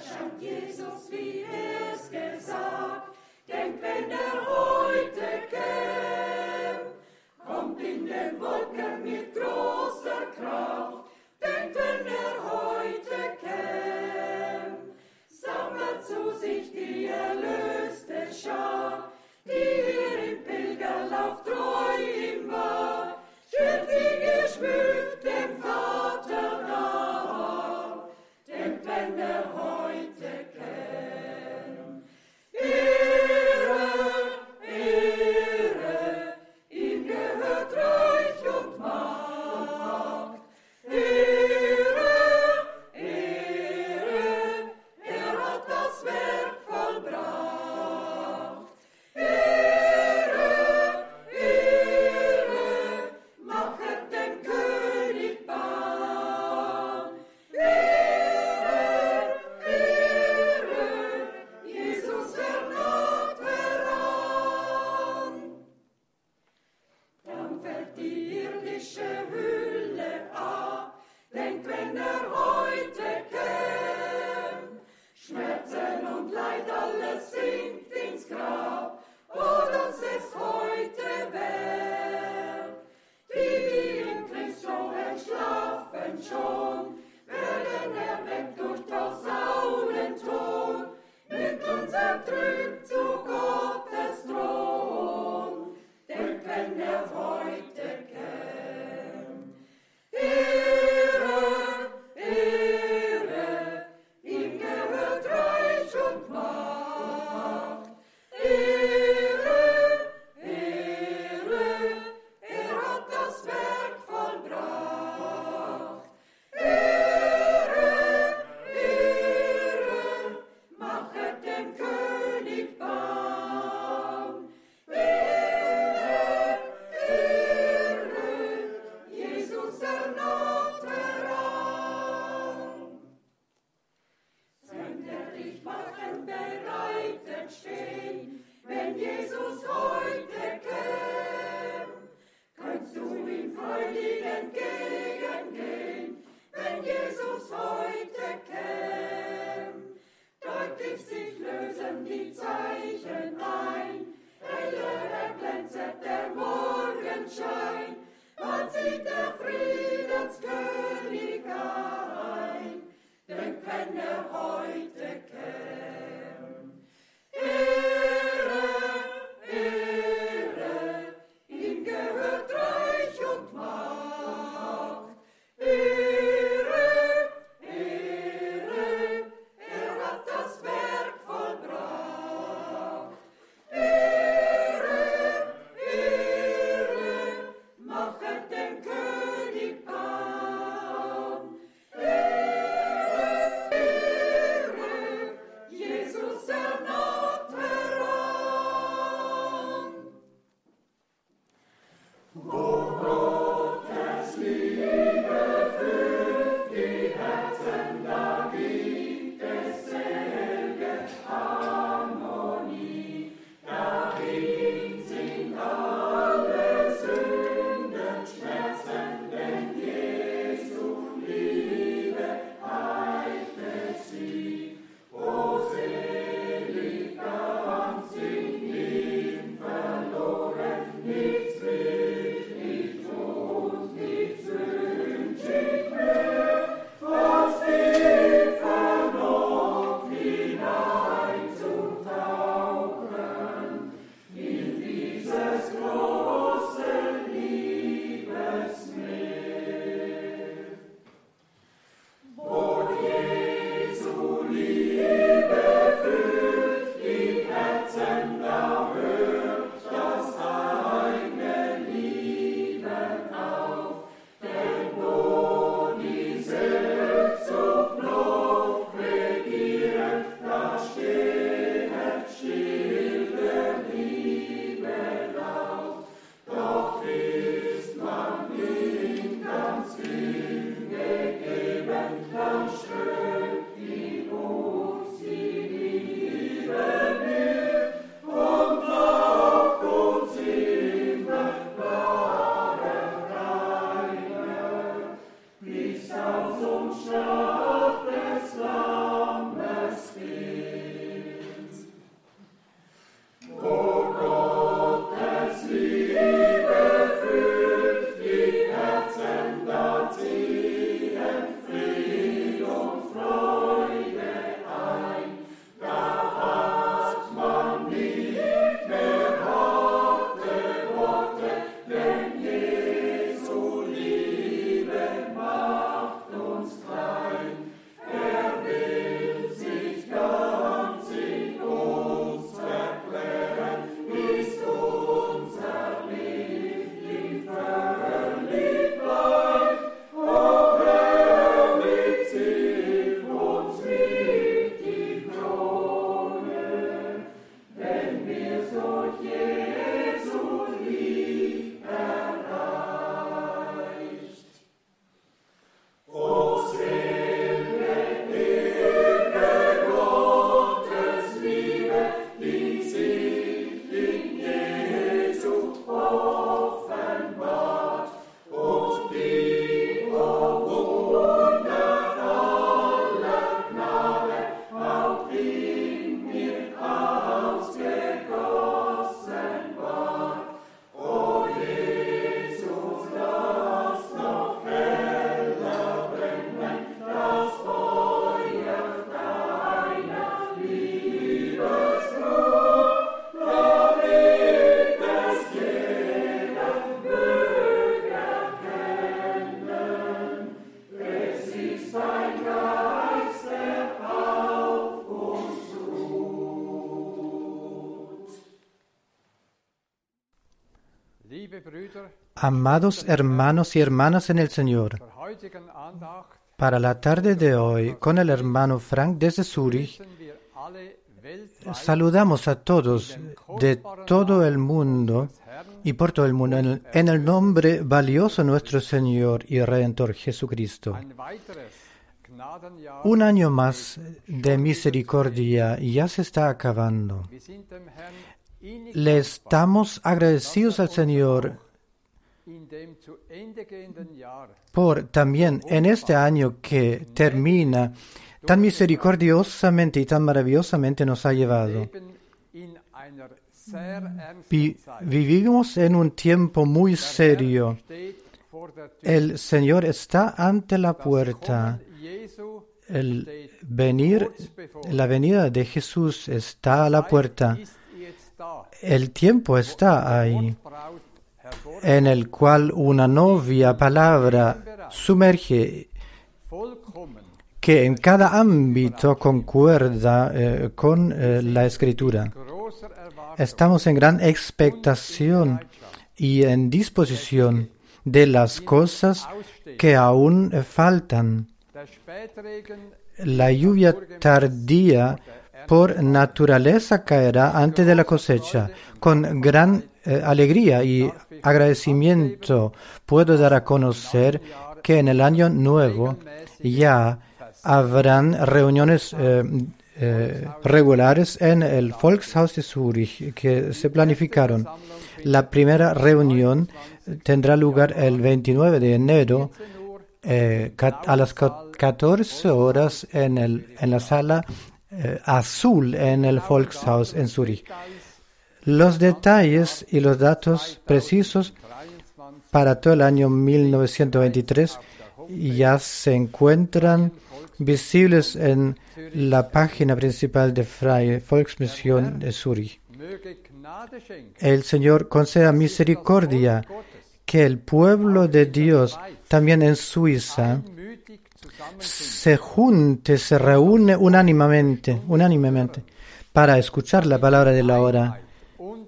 stand Jesus, wie es gesagt. Denkt, wenn er heute käm, kommt in den Wolken mit großer Kraft. Denkt, wenn er heute käm, sammelt zu sich die erlöste Schar. Amados hermanos y hermanas en el Señor, para la tarde de hoy, con el hermano Frank desde Zurich, saludamos a todos de todo el mundo y por todo el mundo en el, nombre valioso nuestro Señor y Redentor Jesucristo. Un año más de misericordia ya se está acabando. Le estamos agradecidos al Señor por también en este año que termina tan misericordiosamente y tan maravillosamente nos ha llevado. Vi- vivimos en un tiempo muy serio. El Señor está ante la puerta. El venir, la venida de Jesús está a la puerta. El tiempo está ahí, en el cual una novia palabra sumerge que en cada ámbito concuerda eh, con eh, la escritura. Estamos en gran expectación y en disposición de las cosas que aún faltan. La lluvia tardía por naturaleza caerá antes de la cosecha. Con gran eh, alegría y agradecimiento puedo dar a conocer que en el año nuevo ya habrán reuniones eh, eh, regulares en el Volkshaus de Zurich que se planificaron. La primera reunión tendrá lugar el 29 de enero a las ca- 14 horas en, el, en la sala azul en el Volkshaus en Zurich. Los detalles y los datos precisos 23 para todo el año 1923 ya se encuentran visibles en la página principal de Freie Volksmission de Zurich. El Señor conceda misericordia que el pueblo de Dios, también en Suiza, se junte, se reúne unánimemente, unánimemente para escuchar la palabra de la hora,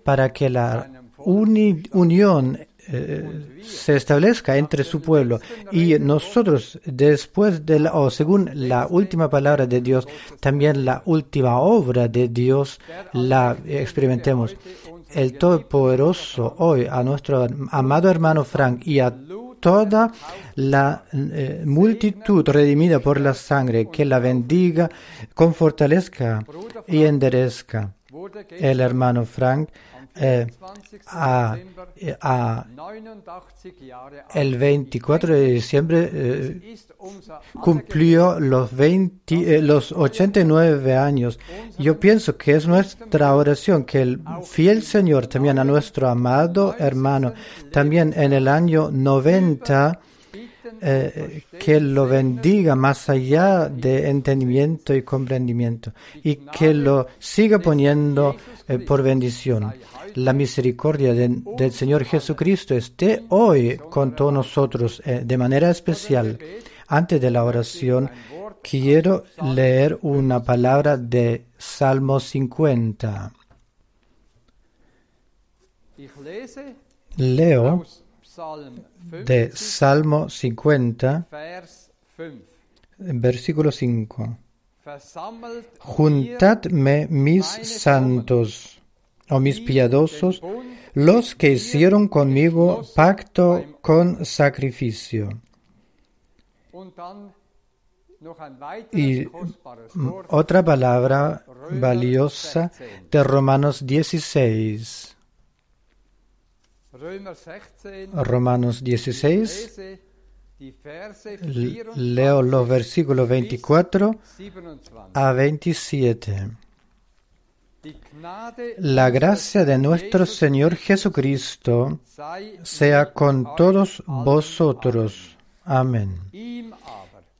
para que la uni- unión eh, se establezca entre su pueblo y nosotros después de la, o según la última palabra de Dios, también la última obra de Dios la experimentemos. El Todopoderoso hoy a nuestro amado hermano Frank y a toda la eh, multitud redimida por la sangre, que la bendiga, confortalezca y enderezca. El hermano Frank eh, 20. a, Dezember eh, a 89 Jahre alt. el 24 de diciembre eh, cumplió los 20, eh, los 89 años. Yo pienso que es nuestra oración que el fiel Señor, también a nuestro amado hermano, también en el año 90, eh, que lo bendiga más allá de entendimiento y comprendimiento y que lo siga poniendo eh, por bendición. La misericordia de- del Señor Jesucristo esté hoy con todos nosotros eh, de manera especial. Antes de la oración, quiero leer una palabra de Salmo 50. Ich lese Leo aus Psalm 5, de Salmo 50, Vers 5. versículo 5. Versammelt Juntadme mis santos, o mis piadosos, los que hicieron conmigo pacto con sacrificio. Y otra palabra valiosa de Romanos 16. Römer 16. Romanos 16, Lese die Verse l- 24 leo los versículos 24 27. a 27. Die Gnade La gracia de nuestro Señor Jesucristo sea con todos vosotros. Amén.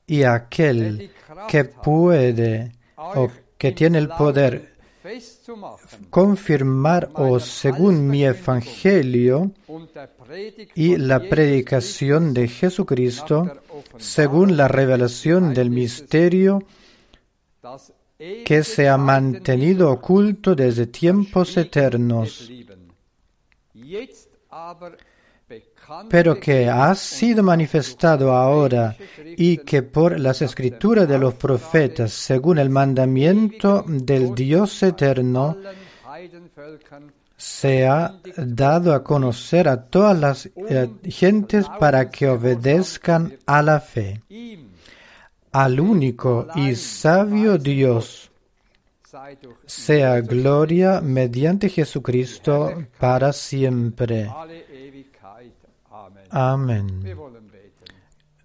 Y aquel que puede o que tiene el poder confirmaros según mi evangelio y la predicación de Jesucristo según la revelación del misterio que se ha mantenido oculto desde tiempos eternos. Pero que ha sido manifestado ahora y que por las escrituras de los profetas, según el mandamiento del Dios eterno, se ha dado a conocer a todas las eh, gentes para que obedezcan a la fe, al único y sabio Dios, sea gloria mediante Jesucristo para siempre. Amén.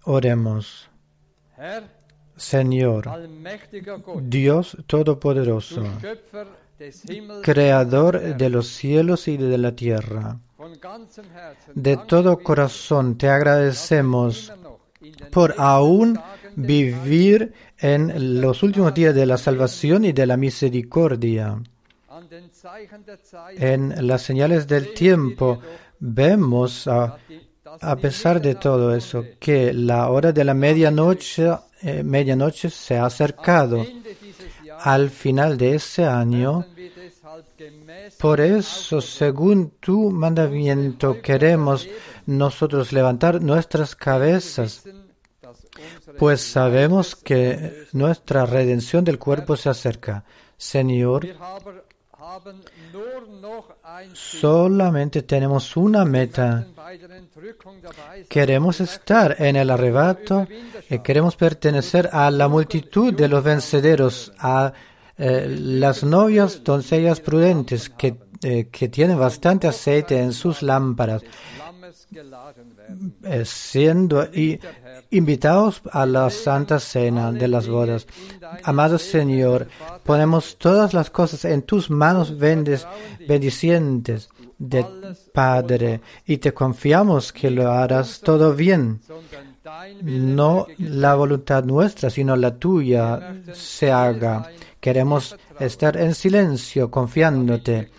Oremos. Señor, Dios Todopoderoso, Creador de los cielos y de la tierra, de todo corazón te agradecemos por aún vivir en los últimos días de la salvación y de la misericordia. En las señales del tiempo vemos, dass a pesar de todo eso, que la hora de la medianoche, eh, se ha acercado. Al final de ese año, por eso, según tu mandamiento, queremos nosotros levantar nuestras cabezas pues sabemos que nuestra redención del cuerpo se acerca. Señor, solamente tenemos una meta. Queremos estar en el arrebato, y queremos pertenecer a la multitud de los vencederos, a eh, las novias doncellas prudentes que, eh, que tienen bastante aceite en sus lámparas, eh, siendo i- invitados a la santa cena de las bodas. Amado Señor, ponemos todas las cosas en tus manos bendicientes de Padre y te confiamos que lo harás todo bien. No la voluntad nuestra, sino la tuya se haga. Queremos estar en silencio, confiándote,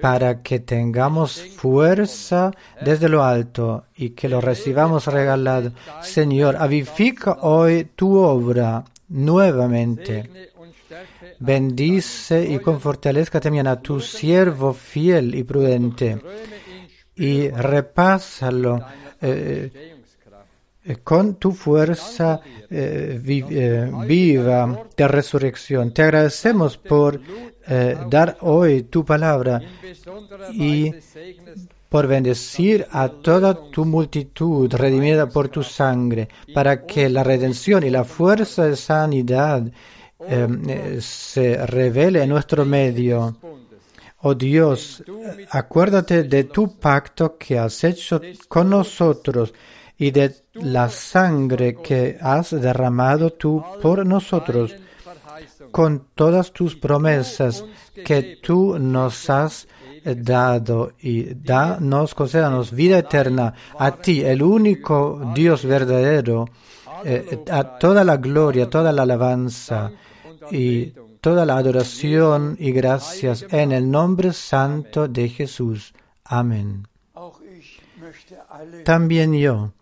para que tengamos fuerza desde lo alto y que lo recibamos regalado. Señor, avifica hoy tu obra nuevamente. Bendice y confortalezca también a tu siervo fiel y prudente y repásalo eh, eh, con tu fuerza eh, viva de resurrección. Te agradecemos por eh, dar hoy tu palabra y por bendecir a toda tu multitud redimida por tu sangre, para que la redención y la fuerza de sanidad eh, eh, se revele en nuestro medio. Oh Dios, acuérdate de tu pacto que has hecho con nosotros y de la sangre que has derramado tú por nosotros. Con todas tus promesas que tú nos has dado y da, nos concédanos vida eterna a ti, el único Dios verdadero, eh, a toda la gloria, toda la alabanza y toda la adoración y gracias en el nombre santo de Jesús. Amén. También yo,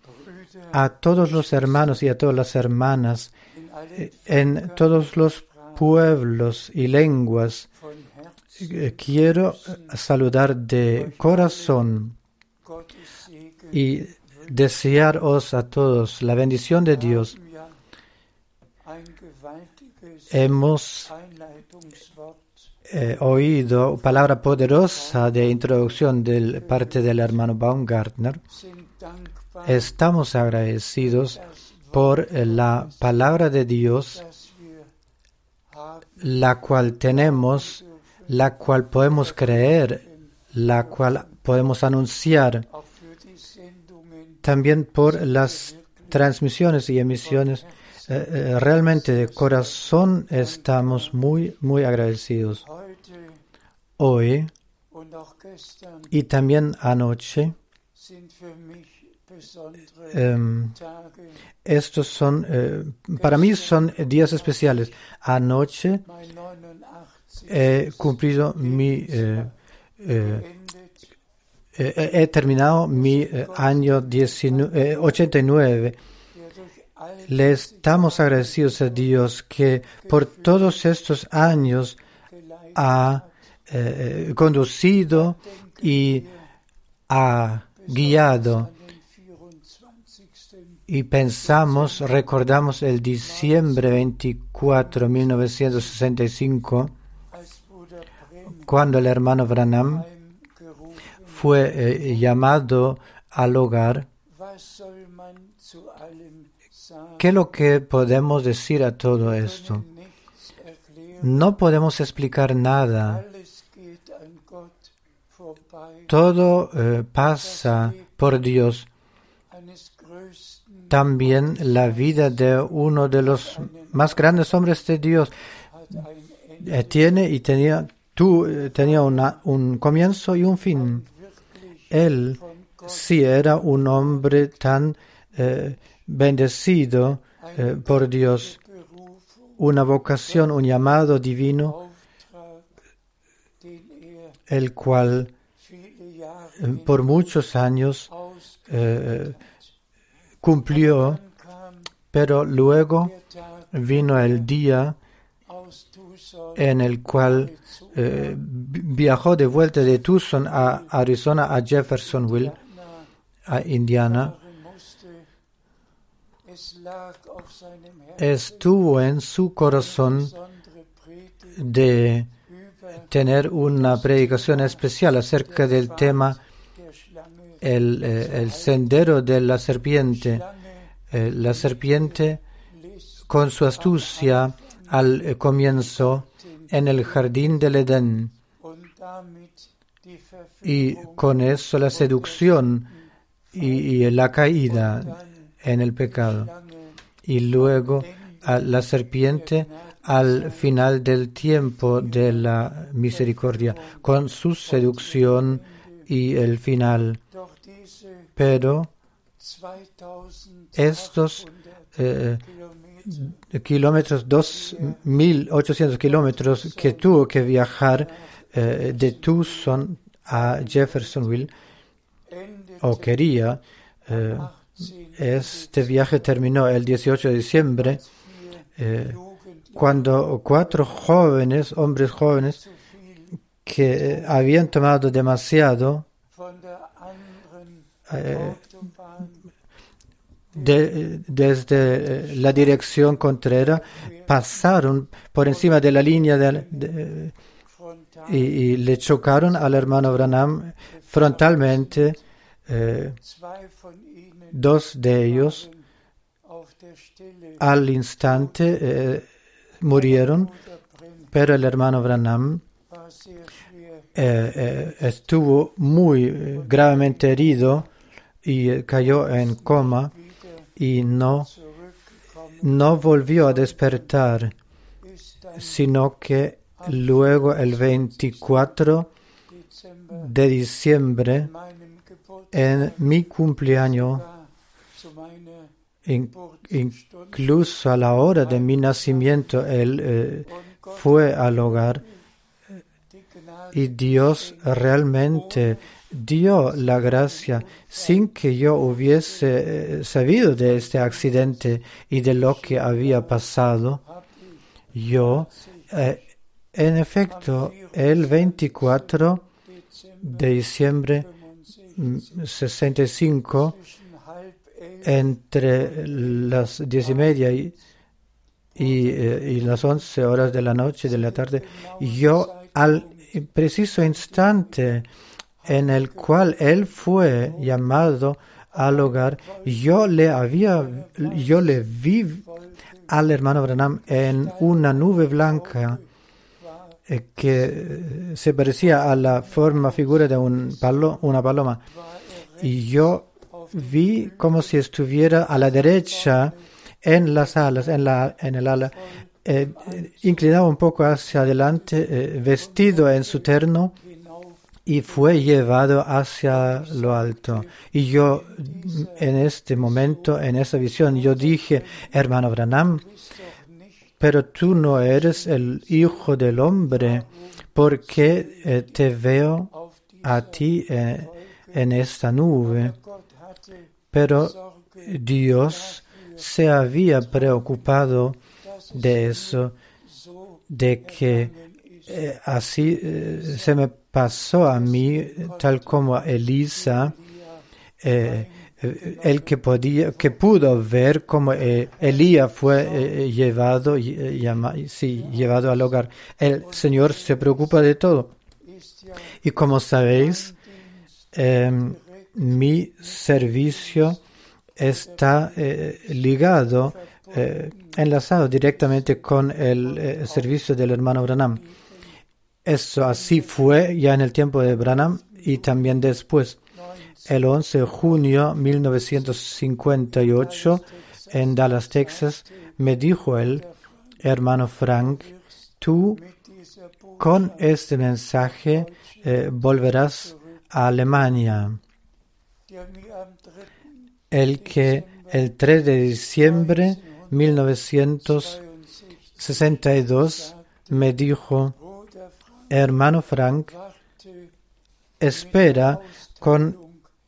a todos los hermanos y a todas las hermanas allen en todos los pueblos y lenguas, eh, quiero saludar de corazón y desearos a todos la bendición de Dios. Hemos eh, oído palabra poderosa de introducción de parte del hermano Baumgartner. Estamos agradecidos por eh, la palabra de Dios, la cual tenemos, la cual podemos creer, la cual podemos anunciar, también por las transmisiones y emisiones. Eh, eh, realmente de corazón estamos muy, muy agradecidos. Hoy y también anoche, sind estos son, eh, para mí son días especiales. Anoche Mein 89 he cumplido mi, eh, eh, he terminado mi año 19, eh, 89. der durch all Le estamos agradecidos a Dios que por todos estos años ha conducido y ha guiado an den 24. Y pensamos, recordamos el diciembre 24, 1965, als Bruder Brehm cuando el hermano Branham fue eh, llamado al hogar. ¿Qué es lo que podemos decir a todo esto? No podemos explicar nada. Todo eh, pasa por Dios. También la vida de uno de los más grandes hombres de Dios eh, tiene y tenía, tú, eh, tenía una- un comienzo y un fin. Él sí era un hombre tan eh, bendecido por Dios, una vocación, un llamado divino, el cual por muchos años cumplió, pero luego vino el día en el cual eh, vi- viajó de vuelta de Tucson a Arizona a Jeffersonville, a Indiana. Estuvo en su corazón de tener una predicación especial acerca del tema. El, eh, el sendero de la serpiente. Eh, la serpiente con su astucia al eh, comienzo en el jardín del Edén y con eso la seducción y, y la caída en el pecado. Y luego la serpiente al final del tiempo de la misericordia con su seducción y el final. Pero 2800 estos eh, Kilometer kilómetros, 2.800 kilómetros que tuvo que viajar eh, de Tucson a Jeffersonville o quería. eh, 18 este viaje terminó el 18 de diciembre eh, cuando cuatro jóvenes, hombres jóvenes, que eh, habían tomado demasiado de- desde eh, la dirección contraria, pasaron por encima de la línea y, le chocaron al hermano Branham frontalmente. eh, dos de ellos al instante eh, murieron, pero el hermano Branham estuvo muy gravemente herido y eh, cayó en coma y no, no volvió a despertar, sino que luego el 24 Dezember de diciembre, en mi cumpleaños, incluso a la hora de mi nacimiento, él eh, fue al hogar Gnade y Dios realmente dio la gracia sin que yo hubiese eh, sabido de este accidente y de lo que había pasado. Yo, eh, en efecto, el 24 Dezember de diciembre 65 mm, 65, zwischen halb elf entre las diez y media y, eh, y las once horas de la noche, de la tarde, yo al preciso instante en el cual él fue llamado al hogar, yo le había, yo le vi al hermano Branham en una nube blanca eh, que eh, se parecía a la forma, figura de un palo, una paloma. Y yo vi como si estuviera a la derecha en las alas, en, la, en el ala, eh, inclinado un poco hacia adelante, vestido en su terno y fue llevado hacia lo alto. Y yo, en este momento, en esa visión, yo dije, hermano Branham, pero tú no eres el hijo del hombre, porque eh, te veo a ti eh, en esta nube. Pero Dios se había preocupado de eso, so de que eh, así eh, se me pasó a mí, tal como a Elisa, eh, el que podía, que pudo ver cómo Elías fue llevado, llama- sí, llevado al hogar. El Señor se preocupa de todo. Y como sabéis, eh, mi servicio está ligado, enlazado directamente con el servicio del hermano Branham. Eso así fue ya en el tiempo de Branham y también después. El 11 de junio 1958 en Dallas, Texas, me dijo el hermano Frank, tú con este mensaje eh, volverás a Alemania. der mir am 3. El que el 3 de diciembre 1962 me dijo, hermano Frank, espera con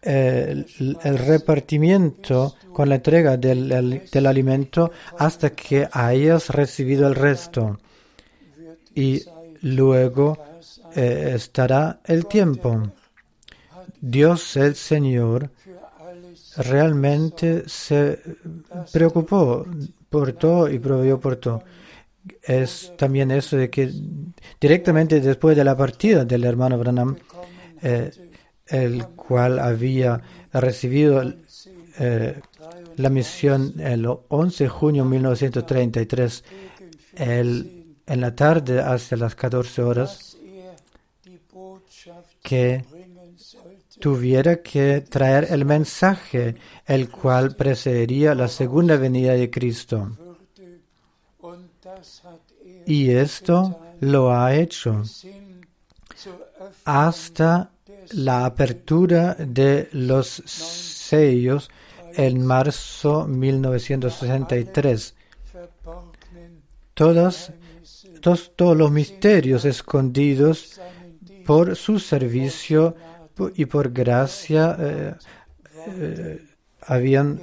eh, el, repartimiento, con la entrega del, el- del alimento hasta que hayas recibido el resto. Y luego eh, estará el tiempo. Dios el Señor realmente se preocupó por todo y proveyó por todo. Es también eso de que directamente después de la partida del hermano Branham, eh, el cual había recibido eh, la misión el 11 de junio de 1933, el- en la tarde hacia las 14 horas, que tuviera que traer el mensaje, el cual precedería la segunda venida de Cristo. Y esto lo ha hecho hasta la apertura de los sellos en marzo 1963. verborgenen Todas, tos- todos los misterios escondidos por su servicio y por gracia eh, eh, habían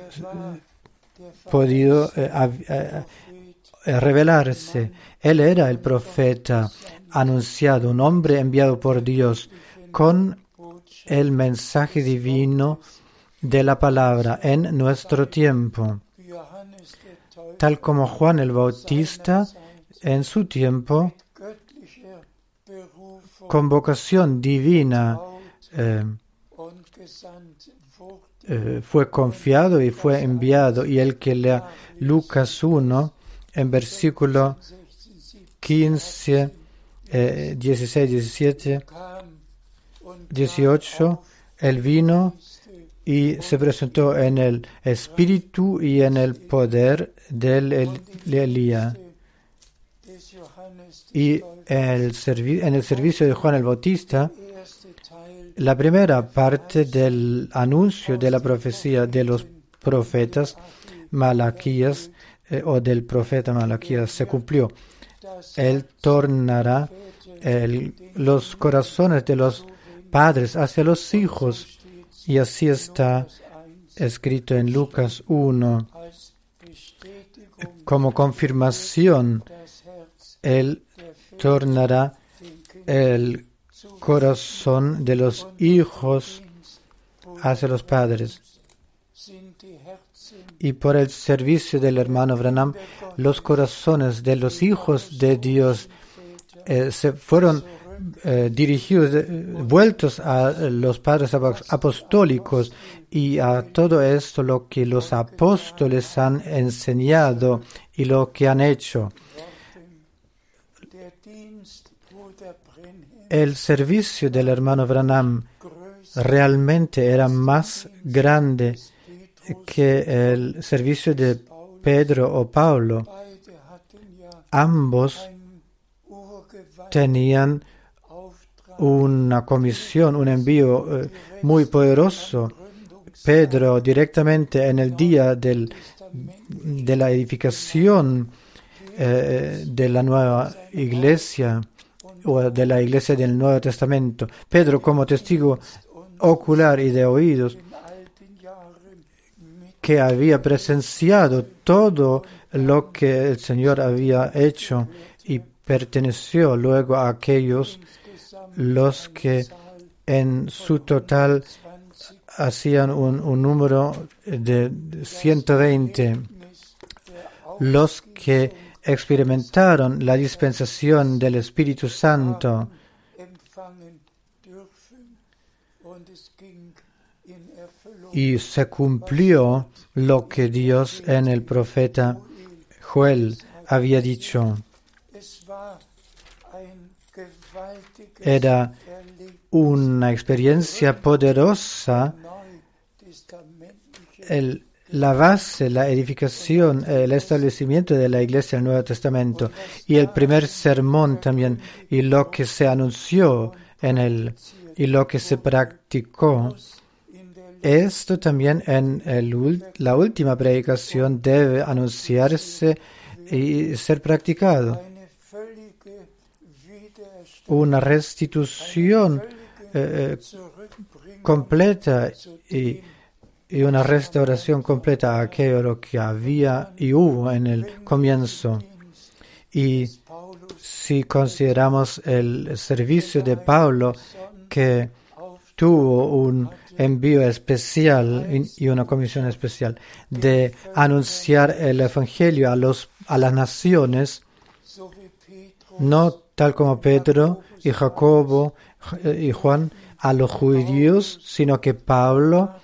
podido eh, revelarse. Él era el profeta anunciado, un hombre enviado por Dios con el mensaje divino de la palabra en nuestro tiempo, tal como Juan el Bautista en su tiempo, con vocación divina, eh, eh, fue confiado y fue enviado. Y el que lea Lucas 1, en versículo 15, eh, 16, 17, kam und 18, él vino y se presentó en el espíritu y en el poder del El- de Elías. Y el en el servicio de Juan el Bautista, la primera parte del anuncio de la profecía de los profetas Malaquías eh, o del profeta Malaquías se cumplió. Él tornará los corazones de los padres hacia los hijos. Y así está escrito en Lucas 1 als Bestätigung como confirmación. Él tornará el corazón de los hijos hacia los padres. Y por el servicio del hermano Branham, los corazones de los hijos de Dios eh, se fueron eh, dirigidos, eh, vueltos a los padres ap- apostólicos y a todo esto lo que los apóstoles han enseñado y lo que han hecho. El servicio del hermano Branham realmente era más grande que el servicio de Pedro o Pablo. Ambos tenían una comisión, un envío eh, muy poderoso. Pedro directamente en el día del, de la edificación eh, de la nueva iglesia o de la iglesia del Nuevo Testamento. Pedro como testigo ocular y de oídos que había presenciado todo lo que el Señor había hecho y perteneció luego a aquellos los que en su total hacían un, número de 120 los que experimentaron la dispensación del Espíritu Santo y se cumplió lo que Dios en el profeta Joel había dicho. Era una experiencia poderosa la base, la edificación, el establecimiento de la iglesia del Nuevo Testamento y el primer sermón también y lo que se anunció en él y lo que se practicó. Esto también en el la última predicación debe anunciarse y ser practicado. Una restitución eh, eh, completa y, y una restauración completa a aquello lo que había y hubo en el comienzo. Y si consideramos el servicio de Pablo que tuvo un envío especial y- una comisión especial de anunciar el evangelio a los a las naciones no tal como Pedro y Jacobo eh, y Juan a los judíos, sino que Pablo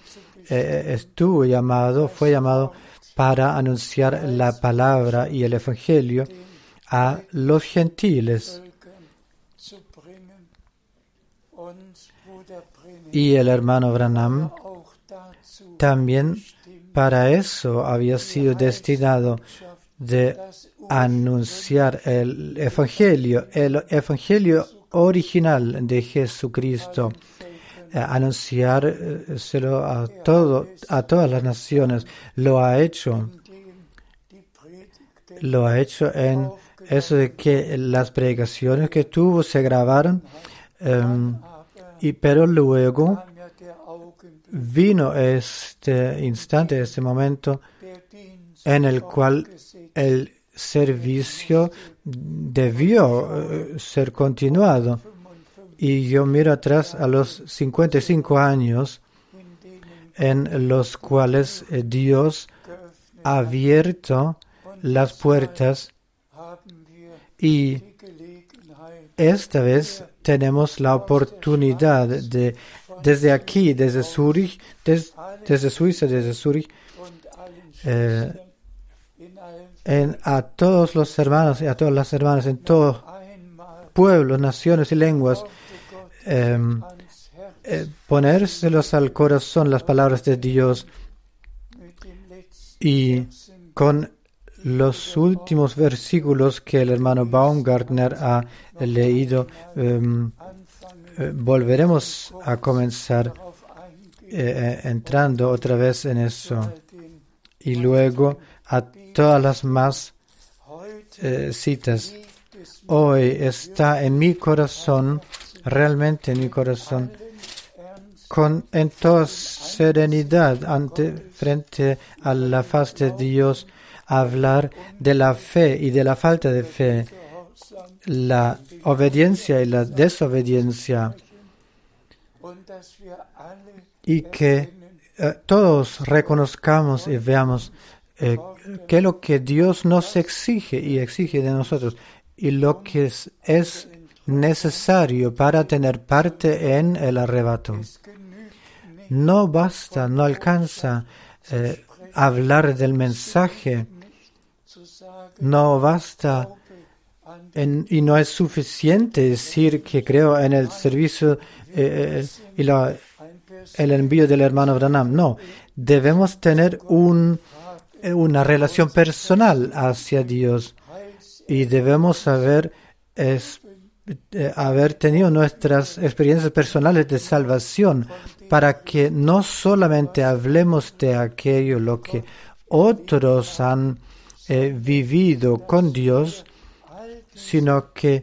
eh, estuvo llamado, fue llamado para anunciar la palabra y el evangelio a los gentiles. Y el hermano Branham también para eso había sido destinado de anunciar el evangelio, el evangelio original de Jesucristo, eh, anunciárselo a todo, a todas las naciones. Lo ha hecho, lo ha hecho en eso de que las predicaciones que tuvo se grabaron, em, y pero luego vino este instante, este momento en el cual el servicio debió eh, ser continuado. Y yo miro atrás a los 55 años en los cuales eh, Dios ha abierto las puertas y esta vez tenemos la oportunidad de desde aquí, desde Zurich, des- desde Suiza, desde Zurich, eh, a todos los hermanos y a todas las hermanas en todos pueblos, naciones y lenguas, Herz eh, ponérselos al corazón las palabras de Dios y con los últimos versículos que el hermano Baumgartner ha leído, em, eh, volveremos a comenzar eh, eh, entrando otra vez en eso y luego a todas las más citas. Hoy está en mi corazón, realmente en mi corazón, con en toda serenidad ante frente a la faz de Dios hablar de la fe y de la falta de fe, la obediencia y la desobediencia y que eh, todos reconozcamos y veamos eh, qué es lo que Dios nos exige y exige de nosotros y lo que es, es necesario para tener parte en el arrebato. No basta, no alcanza eh, hablar del mensaje, no basta y no es suficiente decir que creo en el servicio eh, eh, y la- el envío del hermano Branham. No, debemos tener eh, una relación personal hacia Dios y debemos haber, haber tenido nuestras experiencias personales de salvación para que no solamente hablemos de aquello lo que otros han eh, vivido con Dios, sino que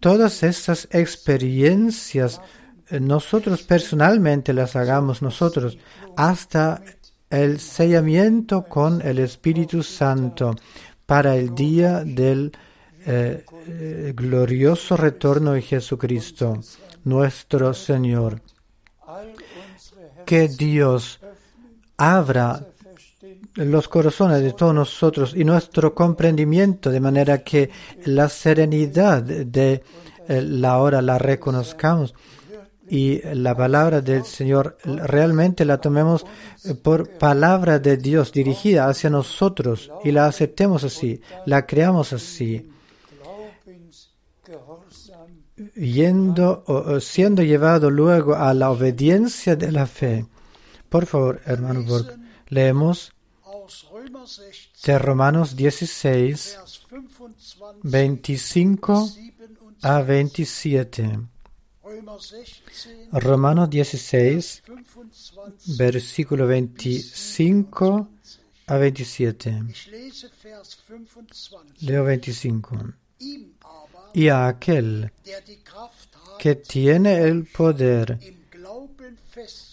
todas estas experiencias eh, nosotros personalmente las hagamos nosotros hasta el sellamiento con el Espíritu Santo para el día del eh, eh, glorioso retorno de Jesucristo, nuestro Señor. que Dios abra los corazones de todos nosotros y nuestro comprendimiento de manera que la serenidad de eh, la hora la reconozcamos y la palabra del Señor realmente la tomemos eh, por palabra de Dios dirigida hacia nosotros y la aceptemos así, la creamos así, yendo o siendo llevado luego a la obediencia de la fe. Por favor, hermano Borg, leemos aus Römer 16, de Romanos 16, Vers 25, 25 27. a 27. Römer 16, Romanos 16, 25. versículo 25 a 27. Ich lese Vers 25. Leo 25. Ihm aber, Y a aquel que tiene el poder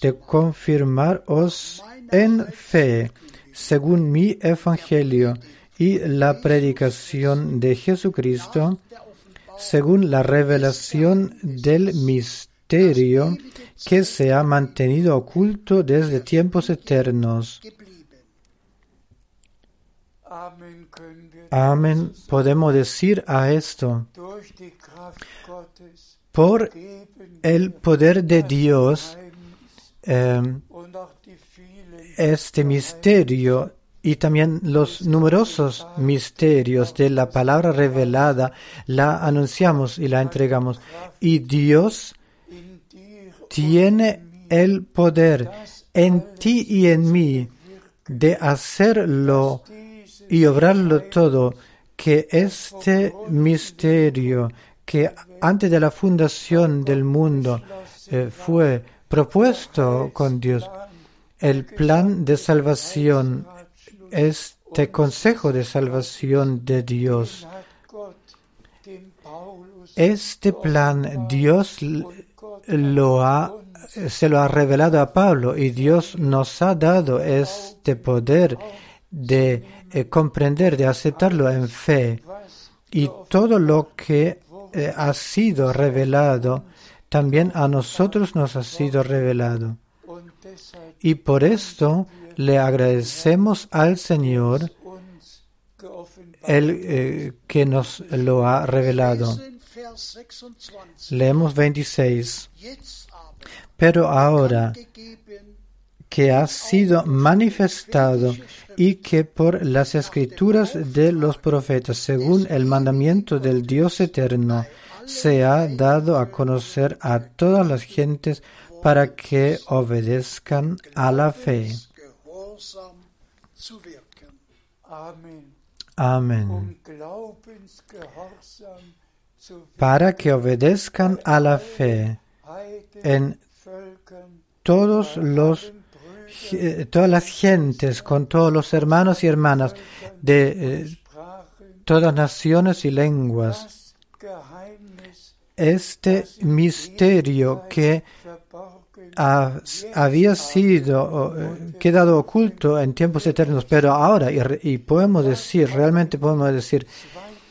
de confirmaros en fe, según mi evangelio y la predicación de Jesucristo, según la revelación del misterio que se ha mantenido oculto desde tiempos eternos. Amén. Podemos decir a esto, por el poder de Dios, eh, este misterio y también los numerosos misterios de la palabra revelada la anunciamos y la entregamos. Y Dios tiene el poder en ti y en mí de hacerlo y obrarlo todo, que este misterio que antes de la fundación del mundo eh, fue propuesto con Dios, el plan de salvación, este consejo de salvación de Dios, este plan Dios lo ha, se lo ha revelado a Pablo y Dios nos ha dado este poder de eh, comprender, de aceptarlo en fe. Y todo lo que eh, ha sido revelado, también a nosotros nos ha sido revelado. Y por esto le agradecemos al Señor el eh, que nos lo ha revelado. Lesen Vers 26. Leemos 26. Jetzt aber Pero ahora que ha sido manifestado y que por las escrituras de los profetas, según el mandamiento del Dios eterno, se ha dado a conocer a todas las gentes para que obedezcan a la fe. Amén. Para que obedezcan a la fe en todos los eh, todas las gentes, con todos los hermanos y hermanas de eh, todas naciones y lenguas. Este misterio que ha- había sido eh, quedado oculto en tiempos eternos, pero ahora, y, y podemos decir, realmente podemos decir,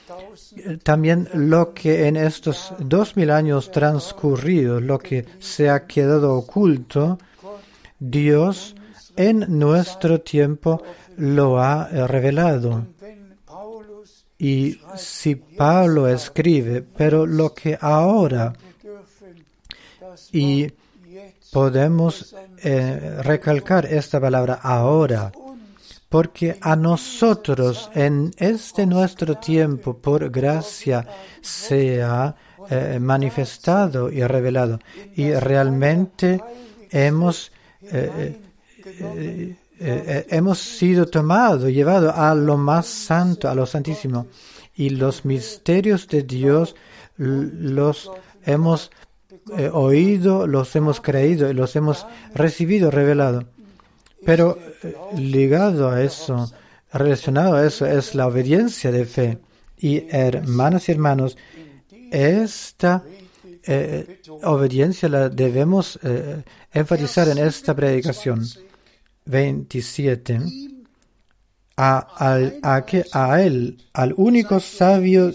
2000 también lo que en estos dos mil años transcurridos, lo que se ha quedado oculto, Dios en nuestro tiempo lo ha eh, revelado. Y si Pablo escribe, pero lo que ahora y podemos eh, recalcar esta palabra ahora, porque a nosotros en este nuestro tiempo, por gracia, se ha eh, manifestado y revelado. Y realmente hemos, eh, hemos sido tomados, llevados a lo más santo, a lo santísimo. Y los misterios de Dios los hemos eh, oído, los hemos creído y los hemos recibido revelado. Pero eh, ligado a eso, relacionado a eso, es la obediencia de fe. Y hermanas y hermanos, esta eh, obediencia la debemos enfatizar en esta predicación. 27. A, al- a, que, a Él, al único sabio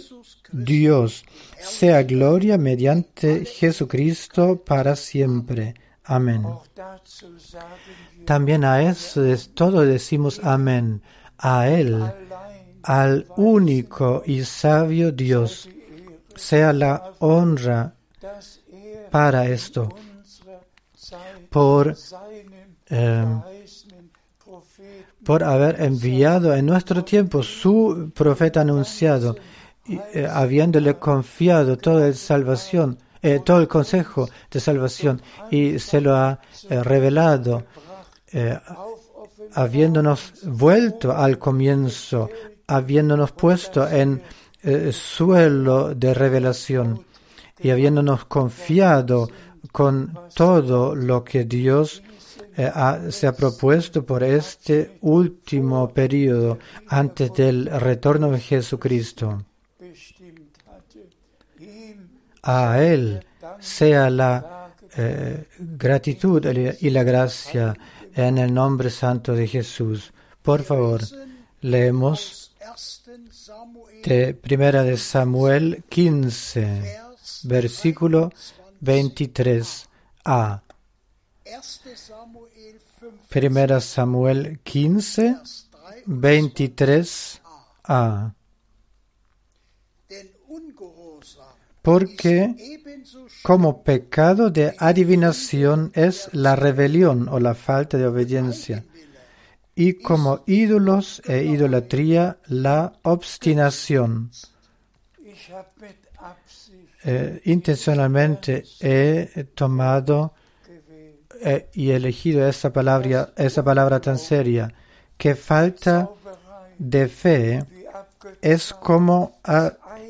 Dios, sea gloria mediante Jesucristo para siempre. Amén. También a eso es todo decimos amén. A Él, al único y sabio Dios, sea la honra para esto, por, Propheten por haber enviado en nuestro tiempo su profeta anunciado, eh, habiéndole confiado toda la salvación, eh, todo el consejo de salvación, y se lo ha eh, revelado, eh, habiéndonos vuelto al comienzo, habiéndonos puesto en suelo de revelación y habiéndonos confiado con todo lo que Dios ha- se ha propuesto por este último periodo antes del retorno de Jesucristo. A Él sea la eh, gratitud y la gracia en el nombre santo de Jesús. Por favor, leemos aus 1. Samuel, de Primera de Samuel 15, Vers versículo 23a. 1. Samuel 5, Primera Samuel 15, Vers 3. 23a. Porque como pecado de adivinación es la rebelión o la falta de obediencia, y como ídolos e idolatría la obstinación. Eh, intencionalmente he tomado eh, y elegido esa palabra, esa palabra tan seria, que falta de fe es como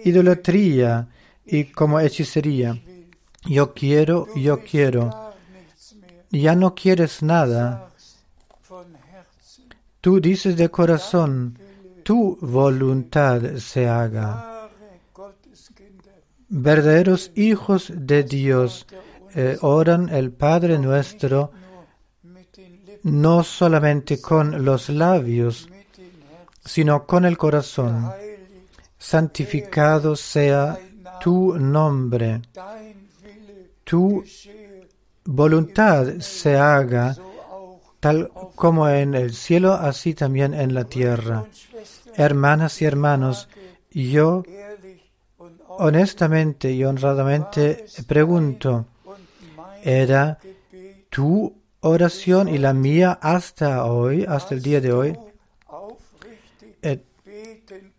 idolatría y como hechicería. Yo quiero, yo quiero. Ya no quieres nada. Tú dices de corazón, tu voluntad se haga. Verdaderos hijos de Dios eh, oran el Padre nuestro no solamente con los labios, sino con el corazón. Santificado sea tu nombre, tu voluntad se haga tal como en el cielo, así también en la tierra. Hermanas y hermanos, yo honestamente y honradamente pregunto, ¿era tu oración y la mía hasta hoy, hasta el día de hoy?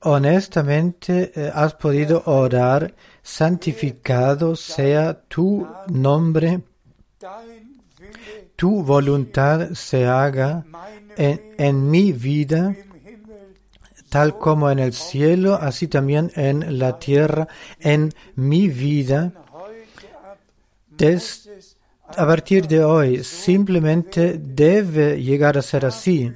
Honestamente eh, has podido orar, santificado sea tu nombre, tu voluntad se haga en, mi vida, tal como en el cielo, así también en la tierra, en mi vida. a partir de hoy, simplemente debe llegar a ser así.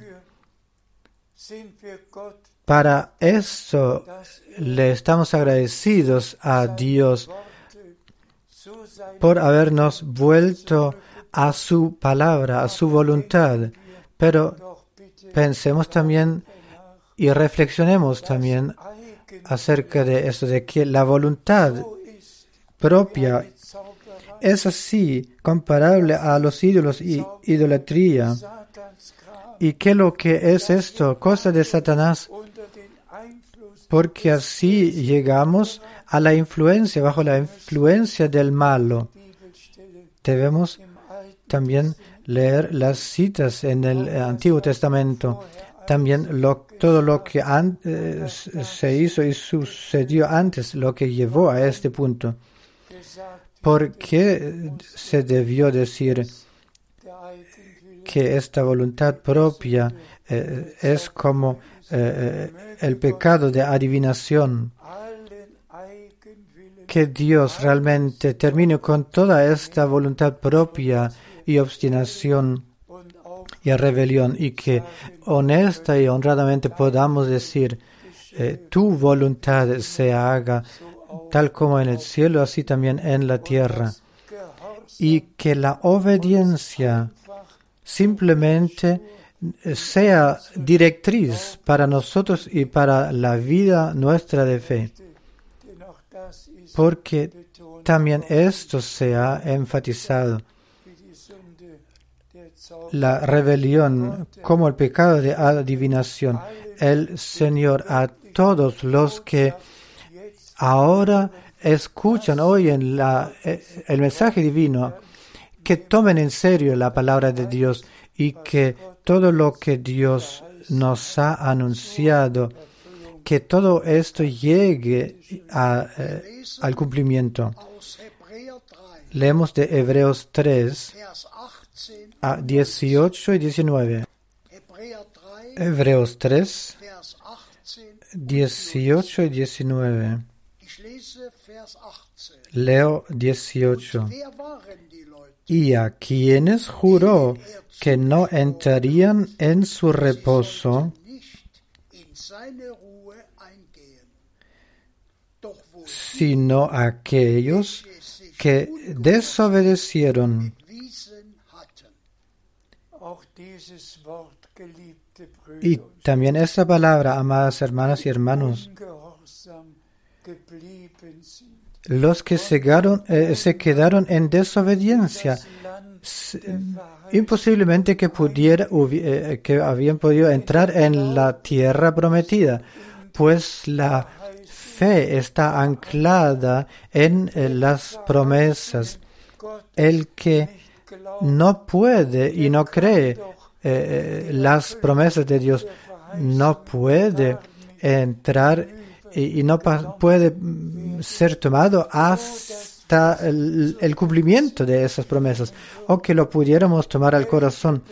Para dass le estamos agradecidos a Dios por habernos vuelto a su palabra, a su voluntad. Pero pensemos también y reflexionemos también acerca de eso, de que la voluntad propia es así, comparable a los ídolos y idolatría. ¿Y qué lo que es esto? Cosa de Satanás, porque así llegamos a la influencia, bajo la influencia del malo. Debemos también leer las citas en el Antiguo Testamento, también todo lo que eh, se hizo y sucedió antes, lo que llevó a este punto. ¿Por qué se debió decir que esta voluntad propia eh, es como eh, eh, el pecado de adivinación? Que Dios realmente termine con toda esta voluntad propia y obstinación y rebelión y que honesta y honradamente podamos decir, eh, tu voluntad se haga tal como en el cielo, así también en la tierra. Y que la obediencia simplemente sea directriz para nosotros y para la vida nuestra de fe, porque también esto se ha enfatizado, la rebelión como el pecado de adivinación, el Señor a todos los que ahora escuchan, oyen la, eh, el mensaje divino, que tomen en serio la palabra de Dios y que todo lo que Dios nos ha anunciado, que todo esto llegue a, eh, al cumplimiento. Aus Hebräer 3, Leemos de Hebreos 3 Vers 18, a 18 y 19. Hebräer 3, Hebreos 3, Vers 18. 18 y 19. Ich lese Vers 18. Leo 18. Y a quienes juró que no entrarían en su reposo, sino aquellos que desobedecieron. Y también esta palabra, amadas hermanas y hermanos. Los que se quedaron, eh, se quedaron en desobediencia, imposiblemente que pudiera, hubi- eh, que habían podido entrar en la tierra prometida, pues la fe está anclada en eh, las promesas. El que no puede y no cree eh, eh, las promesas de Dios, no puede entrar y, no puede mm, ser tomado hasta el, cumplimiento de esas promesas, o que lo pudiéramos tomar al corazón.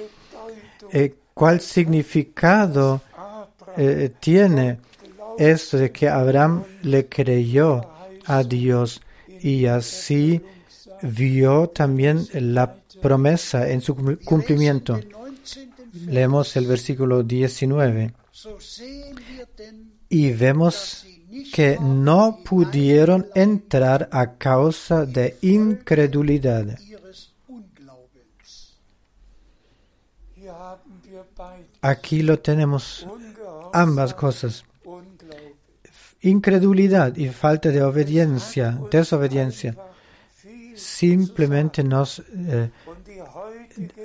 Eh, ¿Cuál significado eh, tiene esto de que Abraham le creyó a Dios y así vio también la promesa en su cum- cumplimiento? Den 19. Leemos el versículo 19 So sehen wir denn, y vemos que no pudieron entrar a causa de incredulidad. Aquí lo tenemos ambas cosas, incredulidad y falta de obediencia, desobediencia. Simplemente nos eh,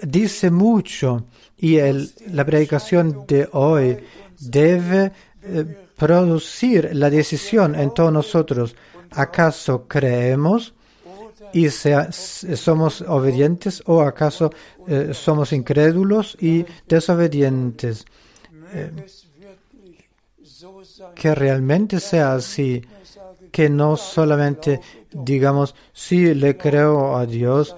dice mucho y la predicación de hoy debe eh, producir la decisión en todos nosotros. ¿Acaso creemos y somos obedientes o acaso eh, somos incrédulos y desobedientes? sein. Que realmente sea así, que no solamente digamos, sí, le creo a Dios,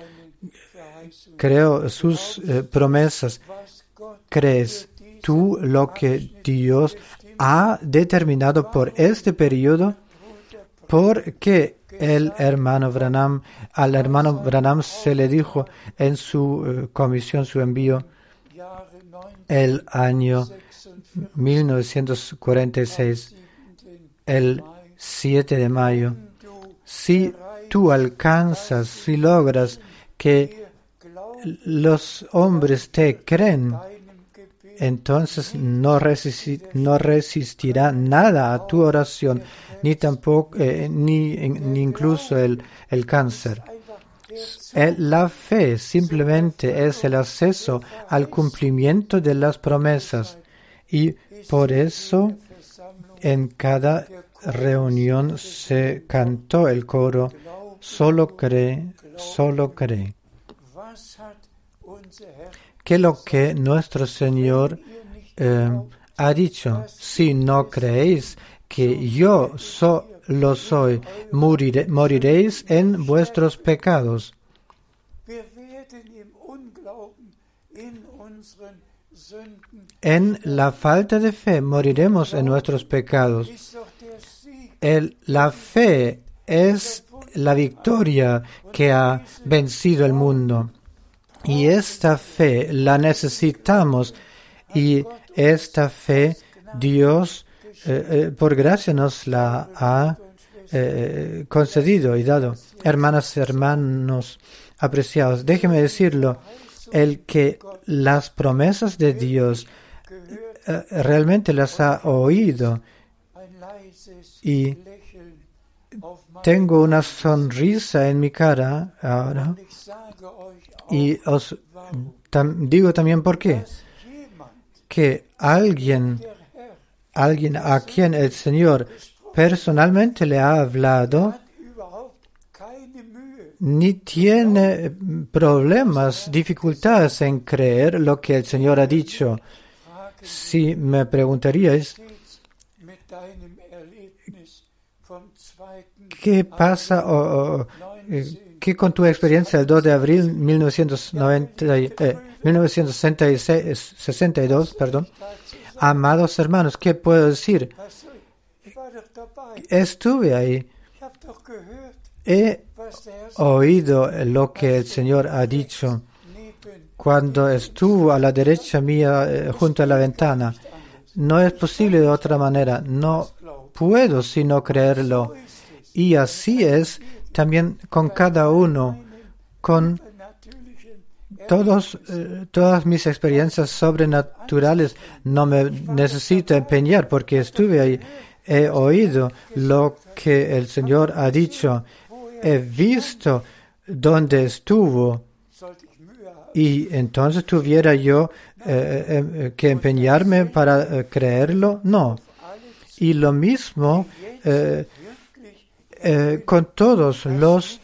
creo sus eh, promesas, ¿Crees tú lo que Dios ha determinado por este periodo? Porque el hermano Branham, al hermano Branham se le dijo en su eh, comisión, su envío, Jahre 9, el año 1946, el 7 de mayo. Si tú alcanzas, si logras que los hombres te creen, entonces no, resisti- no resistirá nada a tu oración, ni tampoco, eh, ni, ni incluso el, el cáncer. Eh, La fe simplemente es el acceso al cumplimiento de las promesas y por eso en cada reunión se cantó el coro, solo cree, solo cree. Que lo que nuestro Señor eh, ha dicho, si no creéis que yo lo soy, moriré- moriréis en vuestros pecados. En la falta de fe moriremos en nuestros pecados. la fe es la victoria que ha vencido el mundo. Y esta fe la necesitamos. Y esta fe Dios eh, eh, por gracia nos la ha eh, concedido y dado. Hermanas, hermanos apreciados, déjeme decirlo, el que las promesas de Dios realmente las ha oído. Y tengo una sonrisa en mi cara ahora y os digo también por qué. Que alguien, alguien a quien el Señor personalmente le ha hablado, ni tiene problemas, dificultades en creer lo que el Señor ha dicho. Si me preguntaríais, steht's mit deinem Erlebnis vom 2. ¿qué pasa qué con tu experiencia el 2 de abril 1990, y- eh, 1966 62, perdón? Amados hermanos, ¿qué puedo decir? Estuve ahí, he oído lo que el Señor ha dicho cuando estuvo a la derecha mía eh, junto a la ventana. No es posible de otra manera, no puedo sino creerlo. Y así es también con cada uno, con todos, eh, todas mis experiencias sobrenaturales. No me necesito empeñar porque estuve ahí, he oído lo que el Señor ha dicho, he visto dónde estuvo y entonces tuviera yo eh, eh, que empeñarme para creerlo. No. Y lo mismo eh, con todos los